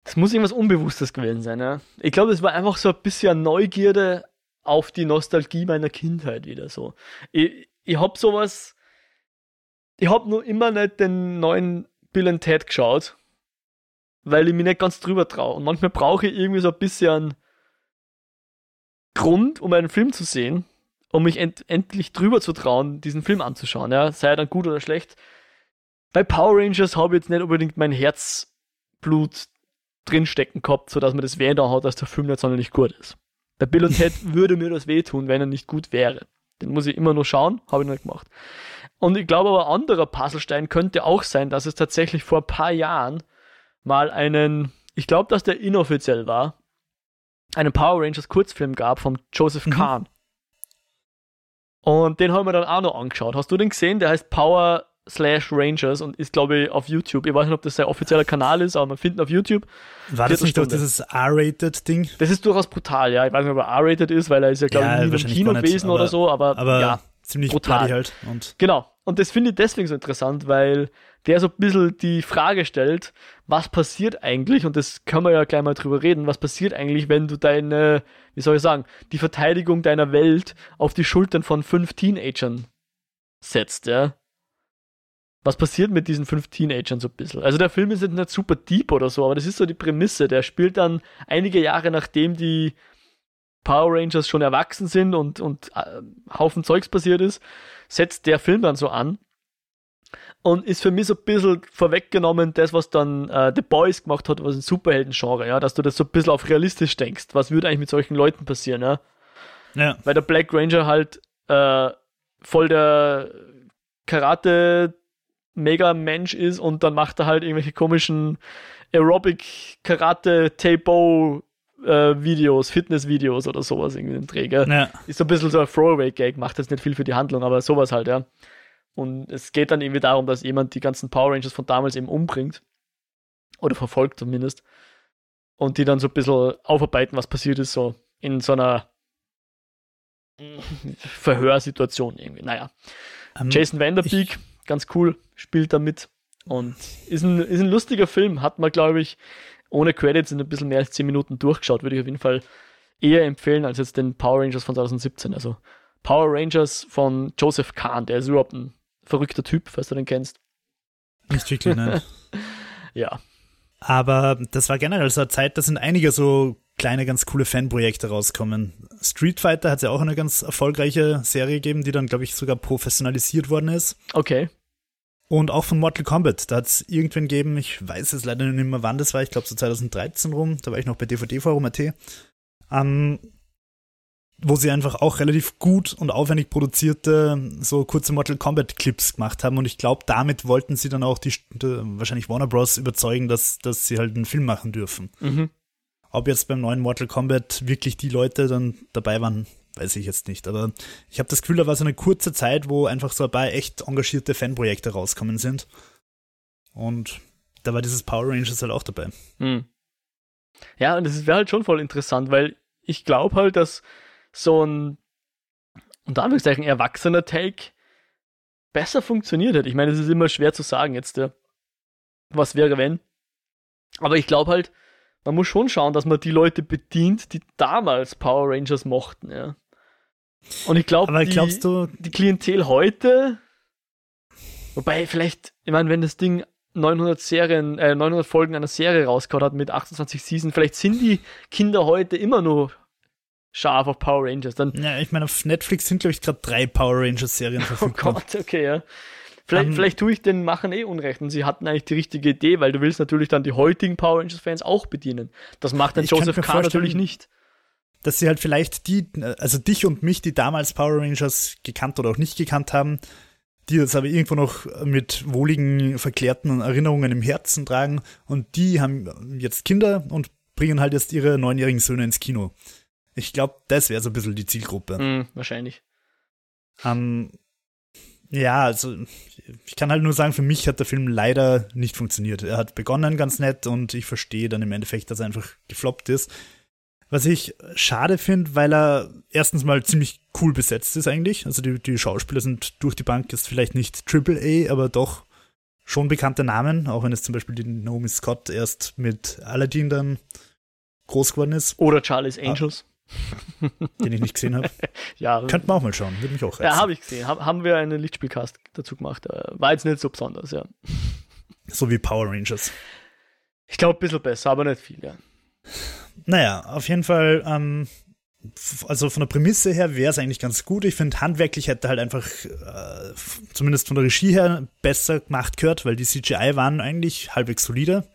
das muss irgendwas Unbewusstes gewesen sein. Ja? Ich glaube, es war einfach so ein bisschen Neugierde auf die Nostalgie meiner Kindheit wieder so. Ich, ich habe sowas ich habe nur immer nicht den neuen Bill Ted geschaut. Weil ich mich nicht ganz drüber traue. Und manchmal brauche ich irgendwie so ein bisschen Grund, um einen Film zu sehen, um mich end endlich drüber zu trauen, diesen Film anzuschauen, ja, sei er dann gut oder schlecht. Bei Power Rangers habe ich jetzt nicht unbedingt mein Herzblut drinstecken gehabt, sodass mir das weh da hat, dass der Film nicht sonderlich gut ist. Bei Bill und Ted würde mir das wehtun, wenn er nicht gut wäre. Den muss ich immer nur schauen, habe ich nicht gemacht. Und ich glaube aber, anderer Puzzlestein könnte auch sein, dass es tatsächlich vor ein paar Jahren mal einen, ich glaube, dass der inoffiziell war, einen Power Rangers Kurzfilm gab von Joseph mhm. Kahn. Und den haben wir dann auch noch angeschaut. Hast du den gesehen? Der heißt Power slash Rangers und ist, glaube ich, auf YouTube. Ich weiß nicht, ob das sein offizieller Kanal ist, aber man findet ihn auf YouTube. War das nicht doch dieses R-Rated-Ding? Das ist durchaus brutal, ja. Ich weiß nicht, ob er R-Rated ist, weil er ist ja, glaube ja, ich, nie im Kino gewesen oder so, aber, aber ja, ziemlich brutal halt. Und genau. Und das finde ich deswegen so interessant, weil der so ein bisschen die Frage stellt, was passiert eigentlich, und das können wir ja gleich mal drüber reden, was passiert eigentlich, wenn du deine, wie soll ich sagen, die Verteidigung deiner Welt auf die Schultern von fünf Teenagern setzt, ja? Was passiert mit diesen fünf Teenagern so ein bisschen? Also der Film ist jetzt nicht super deep oder so, aber das ist so die Prämisse. Der spielt dann einige Jahre nachdem die Power Rangers schon erwachsen sind und, und äh, Haufen Zeugs passiert ist, setzt der Film dann so an und ist für mich so ein bisschen vorweggenommen, das, was dann äh, The Boys gemacht hat, was ein Superhelden-Genre, ja, dass du das so ein bisschen auf realistisch denkst. Was würde eigentlich mit solchen Leuten passieren, ja? Ja. Weil der Black Ranger halt äh, voll der Karate Mega-Mensch ist und dann macht er halt irgendwelche komischen Aerobic Karate Tabo äh, Videos, Fitness-Videos oder sowas irgendwie im Träger. Ja. Ist so ein bisschen so ein Throwaway-Gag, macht jetzt nicht viel für die Handlung, aber sowas halt, ja. Und es geht dann irgendwie darum, dass jemand die ganzen Power Rangers von damals eben umbringt. Oder verfolgt zumindest. Und die dann so ein bisschen aufarbeiten, was passiert ist, so in so einer Verhörsituation irgendwie. Naja. Um, ähm, Jason Vanderbeek, ganz cool, spielt da mit. Und ist ein, ist ein lustiger Film. Hat man, glaube ich, ohne Credits in ein bisschen mehr als 10 Minuten durchgeschaut. Würde ich auf jeden Fall eher empfehlen als jetzt den Power Rangers von 2017. Also Power Rangers von Joseph Kahn, der ist überhaupt ein verrückter Typ, falls du den kennst. Nicht wirklich, nein. ja. Aber das war generell so eine Zeit, da sind einige so kleine, ganz coole Fanprojekte rauskommen. Street Fighter hat ja auch eine ganz erfolgreiche Serie gegeben, die dann, glaube ich, sogar professionalisiert worden ist. Okay. Und auch von Mortal Kombat, da hat es irgendwann gegeben, ich weiß es leider nicht mehr, wann das war, ich glaube so 2013 rum, da war ich noch bei DVD-Forum.at. Ähm, wo sie einfach auch relativ gut und aufwendig produzierte so kurze Mortal Kombat Clips gemacht haben und ich glaube, damit wollten sie dann auch die, die, wahrscheinlich Warner Bros. überzeugen, dass, dass sie halt einen Film machen dürfen. Mhm. Ob jetzt beim neuen Mortal Kombat wirklich die Leute dann dabei waren, weiß ich jetzt nicht. Aber ich habe das Gefühl, da war so eine kurze Zeit, wo einfach so ein paar echt engagierte Fanprojekte rauskommen sind. Und da war dieses Power Rangers halt auch dabei. Mhm. Ja, und das wäre halt schon voll interessant, weil ich glaube halt, dass so ein unter Anführungszeichen erwachsener Take besser funktioniert hat. Ich meine, es ist immer schwer zu sagen jetzt, ja, was wäre wenn. Aber ich glaube halt, man muss schon schauen, dass man die Leute bedient, die damals Power Rangers mochten, ja. Und ich glaube, die, die Klientel heute, wobei vielleicht, ich meine, wenn das Ding 900 Serien, äh, 900 Folgen einer Serie rausgehauen hat mit 28 Season, vielleicht sind die Kinder heute immer nur scharf auf Power Rangers. Dann, ja, ich meine, auf Netflix sind, glaube ich, gerade drei Power Rangers Serien oh verfügbar. Oh Gott, okay, ja. Vielleicht, um, vielleicht tue ich den Machen eh Unrecht und sie hatten eigentlich die richtige Idee, weil du willst natürlich dann die heutigen Power Rangers Fans auch bedienen. Das macht dann Joseph K. natürlich nicht. Dass sie halt vielleicht die, also dich und mich, die damals Power Rangers gekannt oder auch nicht gekannt haben, die das aber irgendwo noch mit wohligen, verklärten Erinnerungen im Herzen tragen und die haben jetzt Kinder und bringen halt jetzt ihre neunjährigen Söhne ins Kino. Ich glaube, das wäre so ein bisschen die Zielgruppe. Mm, wahrscheinlich. Ähm, ja, also ich kann halt nur sagen, für mich hat der Film leider nicht funktioniert. Er hat begonnen ganz nett und ich verstehe dann im Endeffekt, dass er einfach gefloppt ist. Was ich schade finde, weil er erstens mal ziemlich cool besetzt ist eigentlich. Also die, die Schauspieler sind durch die Bank jetzt vielleicht nicht Triple A, aber doch schon bekannte Namen, auch wenn es zum Beispiel die Naomi Scott erst mit Aladdin dann groß geworden ist. Oder Charlie's Angels. Den ich nicht gesehen habe. ja. Könnte man auch mal schauen, würde mich auch reizen. Ja, habe ich gesehen. Hab, haben wir einen Lichtspielcast dazu gemacht. War jetzt nicht so besonders, ja. So wie Power Rangers. Ich glaube, ein bisschen besser, aber nicht viel, ja. Naja, auf jeden Fall, ähm, also von der Prämisse her wäre es eigentlich ganz gut. Ich finde, handwerklich hätte halt einfach, äh, zumindest von der Regie her, besser gemacht gehört, weil die CGI waren eigentlich halbwegs solide.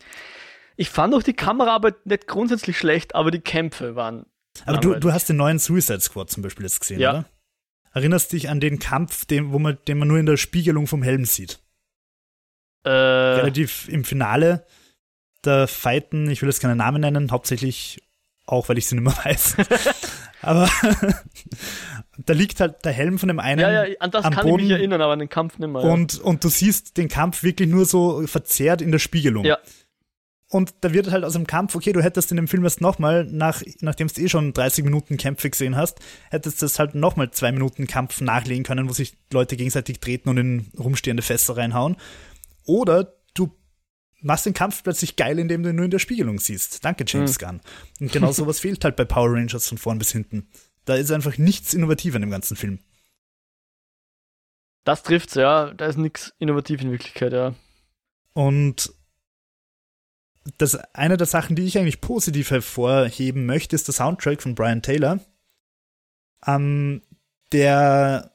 Ich fand auch die Kameraarbeit nicht grundsätzlich schlecht, aber die Kämpfe waren. Aber du, du hast den neuen Suicide Squad zum Beispiel jetzt gesehen, ja. oder? Erinnerst dich an den Kampf, den, wo man, den man nur in der Spiegelung vom Helm sieht? Äh, Relativ im Finale, da fighten, ich will jetzt keinen Namen nennen, hauptsächlich auch, weil ich sie nicht mehr weiß. aber da liegt halt der Helm von dem einen. Ja, ja, an das am kann Boden ich mich erinnern, aber an den Kampf nicht mehr. Ja. Und, und du siehst den Kampf wirklich nur so verzerrt in der Spiegelung. Ja. Und da wird halt aus dem Kampf, okay, du hättest in dem Film jetzt nochmal, nach, nachdem du eh schon 30 Minuten Kämpfe gesehen hast, hättest du das halt nochmal zwei Minuten Kampf nachlegen können, wo sich Leute gegenseitig treten und in rumstehende Fässer reinhauen. Oder du machst den Kampf plötzlich geil, indem du ihn nur in der Spiegelung siehst. Danke, James Mhm. Gunn. Und genau sowas fehlt halt bei Power Rangers von vorn bis hinten. Da ist einfach nichts innovativ in dem ganzen Film. das trifft's, ja. Da ist nichts innovativ in Wirklichkeit, ja. Und das eine der Sachen, die ich eigentlich positiv hervorheben möchte, ist der Soundtrack von Brian Taylor, ähm, der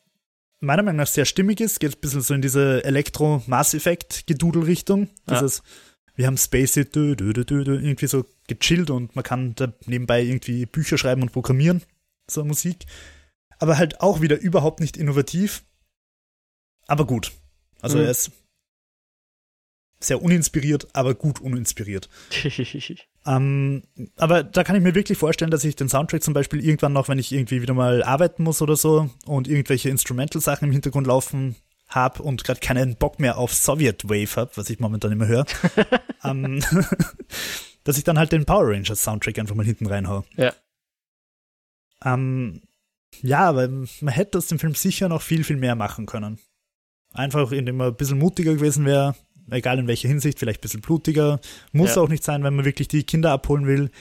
meiner Meinung nach sehr stimmig ist, geht ein bisschen so in diese Elektro-Mass-Effekt-Gedudel-Richtung. Ja. Dieses, wir haben Spacey, dö, dö, dö, dö, dö, irgendwie so gechillt und man kann da nebenbei irgendwie Bücher schreiben und programmieren, so Musik. Aber halt auch wieder überhaupt nicht innovativ, aber gut. Also Mhm. er ist sehr uninspiriert, aber gut uninspiriert. Ähm, aber da kann ich mir wirklich vorstellen, dass ich den Soundtrack zum Beispiel irgendwann noch, wenn ich irgendwie wieder mal arbeiten muss oder so und irgendwelche Instrumental-Sachen im Hintergrund laufen habe und gerade keinen Bock mehr auf Soviet Wave habe, was ich momentan immer höre, ähm, dass ich dann halt den Power Rangers Soundtrack einfach mal hinten reinhau. Ja. Ähm, ja, aber man hätte aus dem Film sicher noch viel, viel mehr machen können. Einfach, indem man ein bisschen mutiger gewesen wäre, egal in welcher Hinsicht, vielleicht ein bisschen blutiger. Muss Ja. auch nicht sein, wenn man wirklich die Kinder abholen will.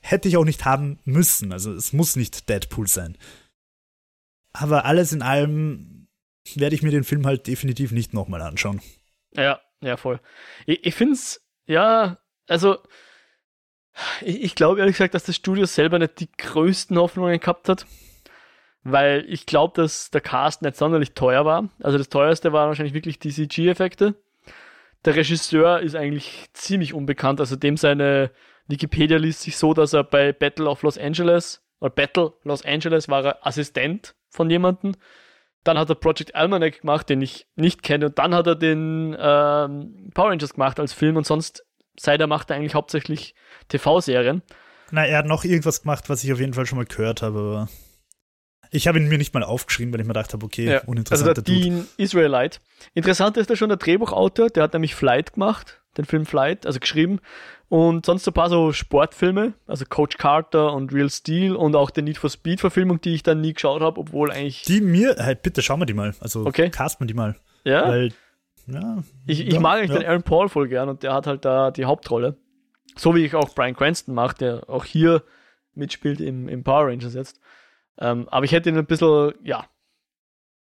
Hätte ich auch nicht haben müssen. Also es muss nicht Deadpool sein. Aber alles in allem werde ich mir den Film halt definitiv nicht nochmal anschauen. Ja, ja, voll. Ich, ich finde es, ja, also, ich, ich glaube ehrlich gesagt, dass das Studio selber nicht die größten Hoffnungen gehabt hat, weil ich glaube, dass der Cast nicht sonderlich teuer war. Also das teuerste waren wahrscheinlich wirklich die CG-Effekte. Der Regisseur ist eigentlich ziemlich unbekannt, also dem seine Wikipedia liest sich so, dass er bei Battle of Los Angeles, oder Battle Los Angeles war er Assistent von jemandem. Dann hat er Project Almanac gemacht, den ich nicht kenne. Und dann hat er den ähm, Power Rangers gemacht als Film. Und sonst, seit er macht er eigentlich hauptsächlich TV-Serien. Na, er hat noch irgendwas gemacht, was ich auf jeden Fall schon mal gehört habe, aber ich habe ihn mir nicht mal aufgeschrieben, weil ich mir gedacht habe, okay, Ja, Also uninteressanter der Dude. Dean Israelite. Interessant ist da schon der Drehbuchautor, der hat nämlich Flight gemacht, den Film Flight, also geschrieben. Und sonst so ein paar so Sportfilme, also Coach Carter und Real Steel und auch die Need for Speed Verfilmung, die ich dann nie geschaut habe, obwohl eigentlich. Die mir, halt, bitte schauen wir die mal. Also Okay. cast man die mal. ja, Weil, ja. ich, ich ja, mag eigentlich den Aaron Paul voll gern und der hat halt da die Hauptrolle. So wie ich auch Brian Cranston mag, der auch hier mitspielt im, im Power Rangers jetzt. Ähm, aber ich hätte ihn ein bisschen, ja,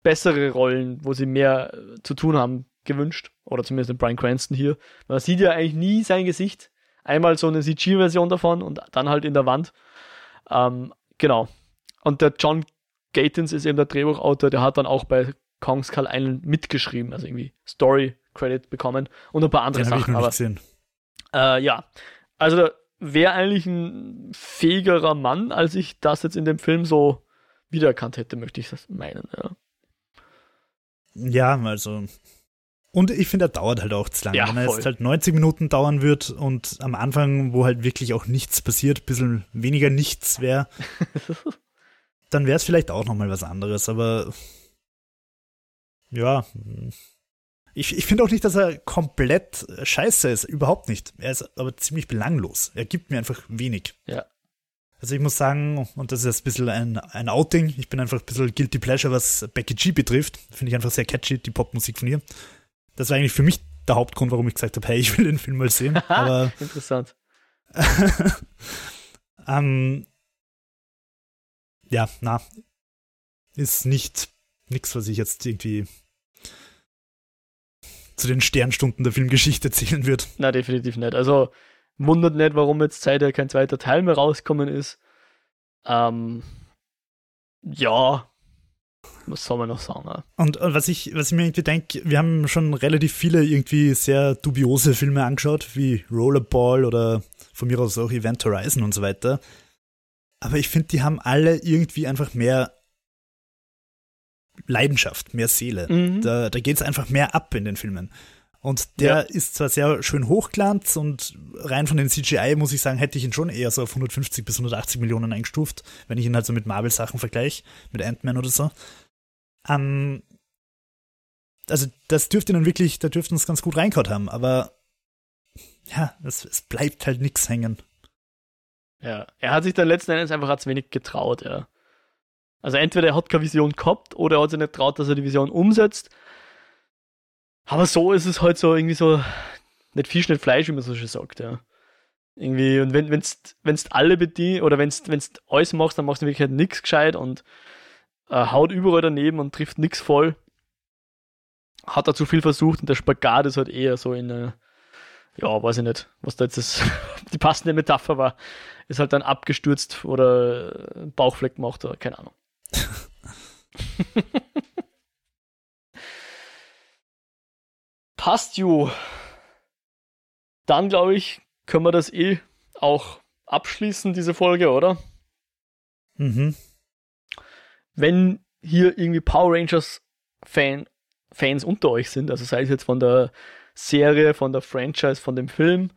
bessere Rollen, wo sie mehr äh, zu tun haben, gewünscht. Oder zumindest den Brian Cranston hier. Man sieht ja eigentlich nie sein Gesicht. Einmal so eine CG-Version davon und dann halt in der Wand. Ähm, genau. Und der John Gatins ist eben der Drehbuchautor, der hat dann auch bei Kong Skull Island mitgeschrieben, also irgendwie Story-Credit bekommen und ein paar andere Den habe ich Sachen. noch Aber nicht gesehen. äh, ja, also da wäre eigentlich ein fähigerer Mann, als ich das jetzt in dem Film so wiedererkannt hätte, möchte ich das meinen. Ja, Ja, also. Und ich finde, er dauert halt auch zu lange. Ja, Wenn er voll. jetzt halt 90 Minuten dauern wird und am Anfang, wo halt wirklich auch nichts passiert, ein bisschen weniger nichts wäre, dann wäre es vielleicht auch nochmal was anderes. Aber ja, ich, ich finde auch nicht, dass er komplett scheiße ist. Überhaupt nicht. Er ist aber ziemlich belanglos. Er gibt mir einfach wenig. Ja. Also ich muss sagen, und das ist jetzt ein bisschen ein, ein Outing, ich bin einfach ein bisschen guilty pleasure, was Becky G betrifft. Finde ich einfach sehr catchy, die Popmusik von ihr. Das war eigentlich für mich der Hauptgrund, warum ich gesagt habe, hey, ich will den Film mal sehen. Aber interessant. ähm, ja, na, ist nicht nichts, was ich jetzt irgendwie zu den Sternstunden der Filmgeschichte zählen wird. Na, definitiv nicht. Also, Wundert nicht, warum jetzt seither kein zweiter Teil mehr rausgekommen ist. Ähm, ja, was soll man noch sagen? Und, und was, ich, was ich mir irgendwie denke, wir haben schon relativ viele irgendwie sehr dubiose Filme angeschaut, wie Rollerball oder von mir aus auch Event Horizon und so weiter. Aber ich finde, die haben alle irgendwie einfach mehr Leidenschaft, mehr Seele. Mhm. Da, da geht es einfach mehr ab in den Filmen. Und der ja. ist zwar sehr schön hochglanz und rein von den CGI muss ich sagen, hätte ich ihn schon eher so auf 150 bis 180 Millionen eingestuft, wenn ich ihn halt so mit Marvel-Sachen vergleiche, mit Ant-Man oder so. Ähm, also das dürfte dann wirklich, da dürften es ganz gut reinkaut haben, aber ja, es, es bleibt halt nichts hängen. Ja, er hat sich dann letzten Endes einfach zu wenig getraut, ja. Also entweder er hat keine Vision gehabt oder er hat sich nicht traut, dass er die Vision umsetzt aber so ist es halt so irgendwie so, nicht Fisch, nicht Fleisch, wie man so schön sagt, ja. Irgendwie, und wenn, wenn's, wenn's alle bedienst, oder wenn's, wenn's alles machst, dann machst du wirklich halt nichts gescheit und äh, haut überall daneben und trifft nichts voll. Hat er zu viel versucht und der Spagat ist halt eher so in, äh, ja, weiß ich nicht, was da jetzt das, die passende Metapher war. Ist halt dann abgestürzt oder Bauchfleck gemacht oder keine Ahnung. Passt, ju. Dann, glaube ich, können wir das eh auch abschließen, diese Folge, oder? Mhm. Wenn hier irgendwie Power Rangers Fan, Fans unter euch sind, also sei es jetzt von der Serie, von der Franchise, von dem Film,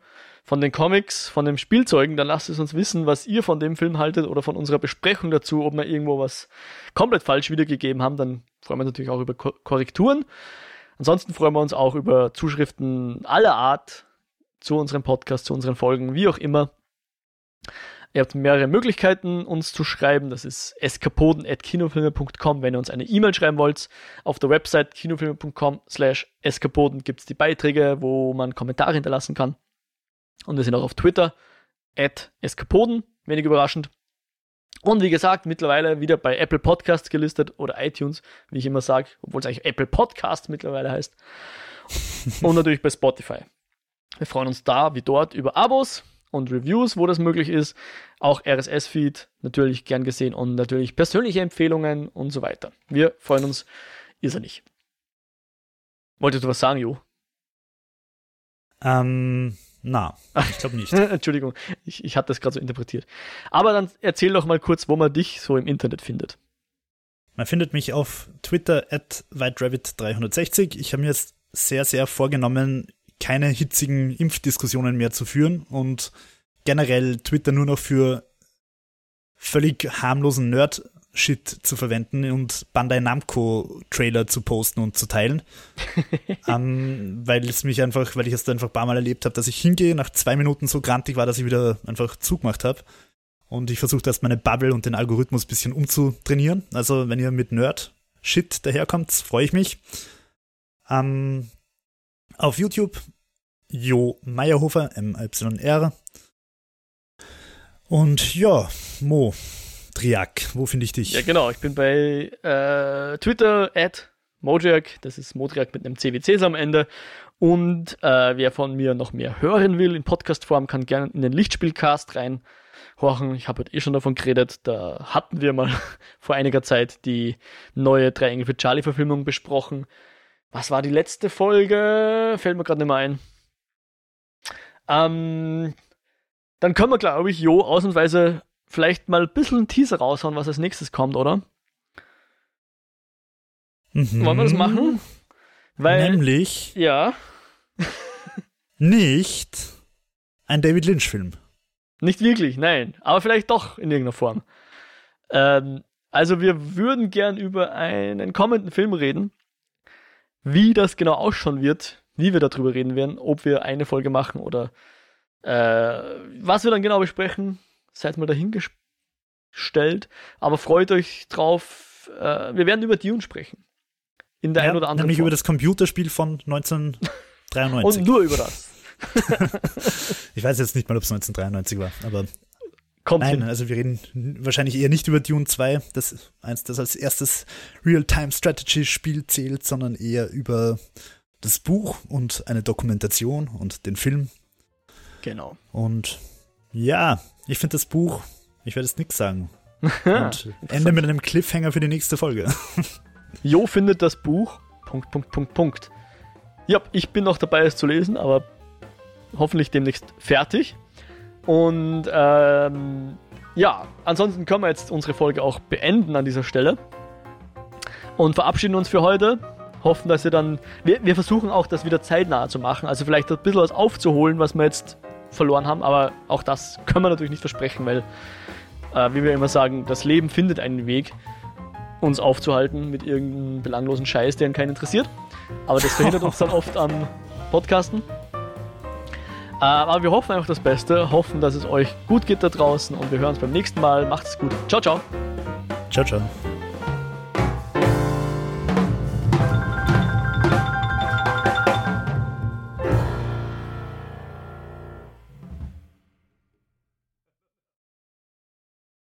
von den Comics, von den Spielzeugen, dann lasst es uns wissen, was ihr von dem Film haltet oder von unserer Besprechung dazu, ob wir irgendwo was komplett falsch wiedergegeben haben, dann freuen wir uns natürlich auch über Korrekturen. Ansonsten freuen wir uns auch über Zuschriften aller Art zu unserem Podcast, zu unseren Folgen, wie auch immer. Ihr habt mehrere Möglichkeiten, uns zu schreiben. Das ist eskapoden.kinofilme.com, wenn ihr uns eine E-Mail schreiben wollt. Auf der Website kinofilme.com slash eskapoden gibt es die Beiträge, wo man Kommentare hinterlassen kann. Und wir sind auch auf Twitter, at eskapoden, wenig überraschend. Und wie gesagt, mittlerweile wieder bei Apple Podcasts gelistet oder iTunes, wie ich immer sage, obwohl es eigentlich Apple Podcast mittlerweile heißt. und natürlich bei Spotify. Wir freuen uns da wie dort über Abos und Reviews, wo das möglich ist. Auch RSS-Feed natürlich gern gesehen und natürlich persönliche Empfehlungen und so weiter. Wir freuen uns ist er nicht. Wolltest du was sagen, Jo? Ähm, na, ich glaube nicht. Entschuldigung, ich, ich habe das gerade so interpretiert. Aber dann erzähl doch mal kurz, wo man dich so im Internet findet. Man findet mich auf Twitter at WhiteRabbit360. Ich habe mir jetzt sehr, sehr vorgenommen, keine hitzigen Impfdiskussionen mehr zu führen und generell Twitter nur noch für völlig harmlosen Nerd Shit zu verwenden und Bandai Namco Trailer zu posten und zu teilen. ähm, weil es mich einfach, weil ich es einfach ein paar Mal erlebt habe, dass ich hingehe, nach zwei Minuten so grantig war, dass ich wieder einfach zugemacht habe. Und ich versuche erst meine Bubble und den Algorithmus ein bisschen umzutrainieren. Also wenn ihr mit Nerd Shit daherkommt, freue ich mich. Ähm, auf YouTube Jo Meyerhofer, M-Y-R. Und ja, Mo, Modriak, wo finde ich dich? Ja, genau. Ich bin bei äh, Twitter at Modriak. Das ist Modriak mit einem CWC am Ende. Und äh, wer von mir noch mehr hören will in Podcastform, kann gerne in den Lichtspielcast reinhorchen. Ich habe heute eh schon davon geredet. Da hatten wir mal vor einiger Zeit die neue Drei Engel für Charlie-Verfilmung besprochen. Was war die letzte Folge? Fällt mir gerade nicht mehr ein. Ähm, dann können wir, glaube ich, Jo ausnahmsweise vielleicht mal ein bisschen einen Teaser raushauen, was als nächstes kommt, oder? Mhm. Wollen wir das machen? Weil, Nämlich. Ja. nicht ein David Lynch-Film. Nicht wirklich, nein. Aber vielleicht doch in irgendeiner Form. Ähm, also, wir würden gern über einen kommenden Film reden. Wie das genau ausschauen wird, wie wir darüber reden werden, ob wir eine Folge machen oder äh, was wir dann genau besprechen, seid mal dahingestellt. Aber freut euch drauf. Äh, wir werden über Dune sprechen. In der ja, einen oder anderen Nämlich Form. über das Computerspiel von 1993. Und nur über das. ich weiß jetzt nicht mal, ob es 1993 war, aber. Kommt Nein, hin. also wir reden wahrscheinlich eher nicht über Dune 2, das eins, das als erstes Real-Time-Strategy-Spiel zählt, sondern eher über das Buch und eine Dokumentation und den Film Genau. Und ja, ich finde das Buch, ich werde jetzt nichts sagen. Und ende mit einem Cliffhanger für die nächste Folge. Jo findet das Buch. Punkt, Punkt, Punkt, Punkt. Ja, ich bin noch dabei, es zu lesen, aber hoffentlich demnächst fertig. Und ähm, ja, ansonsten können wir jetzt unsere Folge auch beenden an dieser Stelle. Und verabschieden uns für heute. Hoffen, dass ihr dann. Wir, wir versuchen auch, das wieder zeitnah zu machen. Also vielleicht ein bisschen was aufzuholen, was wir jetzt verloren haben. Aber auch das können wir natürlich nicht versprechen, weil, äh, wie wir immer sagen, das Leben findet einen Weg, uns aufzuhalten mit irgendeinem belanglosen Scheiß, der ihn keinen interessiert. Aber das verhindert uns dann oft am Podcasten. Äh, aber wir hoffen einfach das Beste, hoffen, dass es euch gut geht da draußen und wir hören uns beim nächsten Mal. Macht's gut. Ciao, ciao. Ciao, ciao.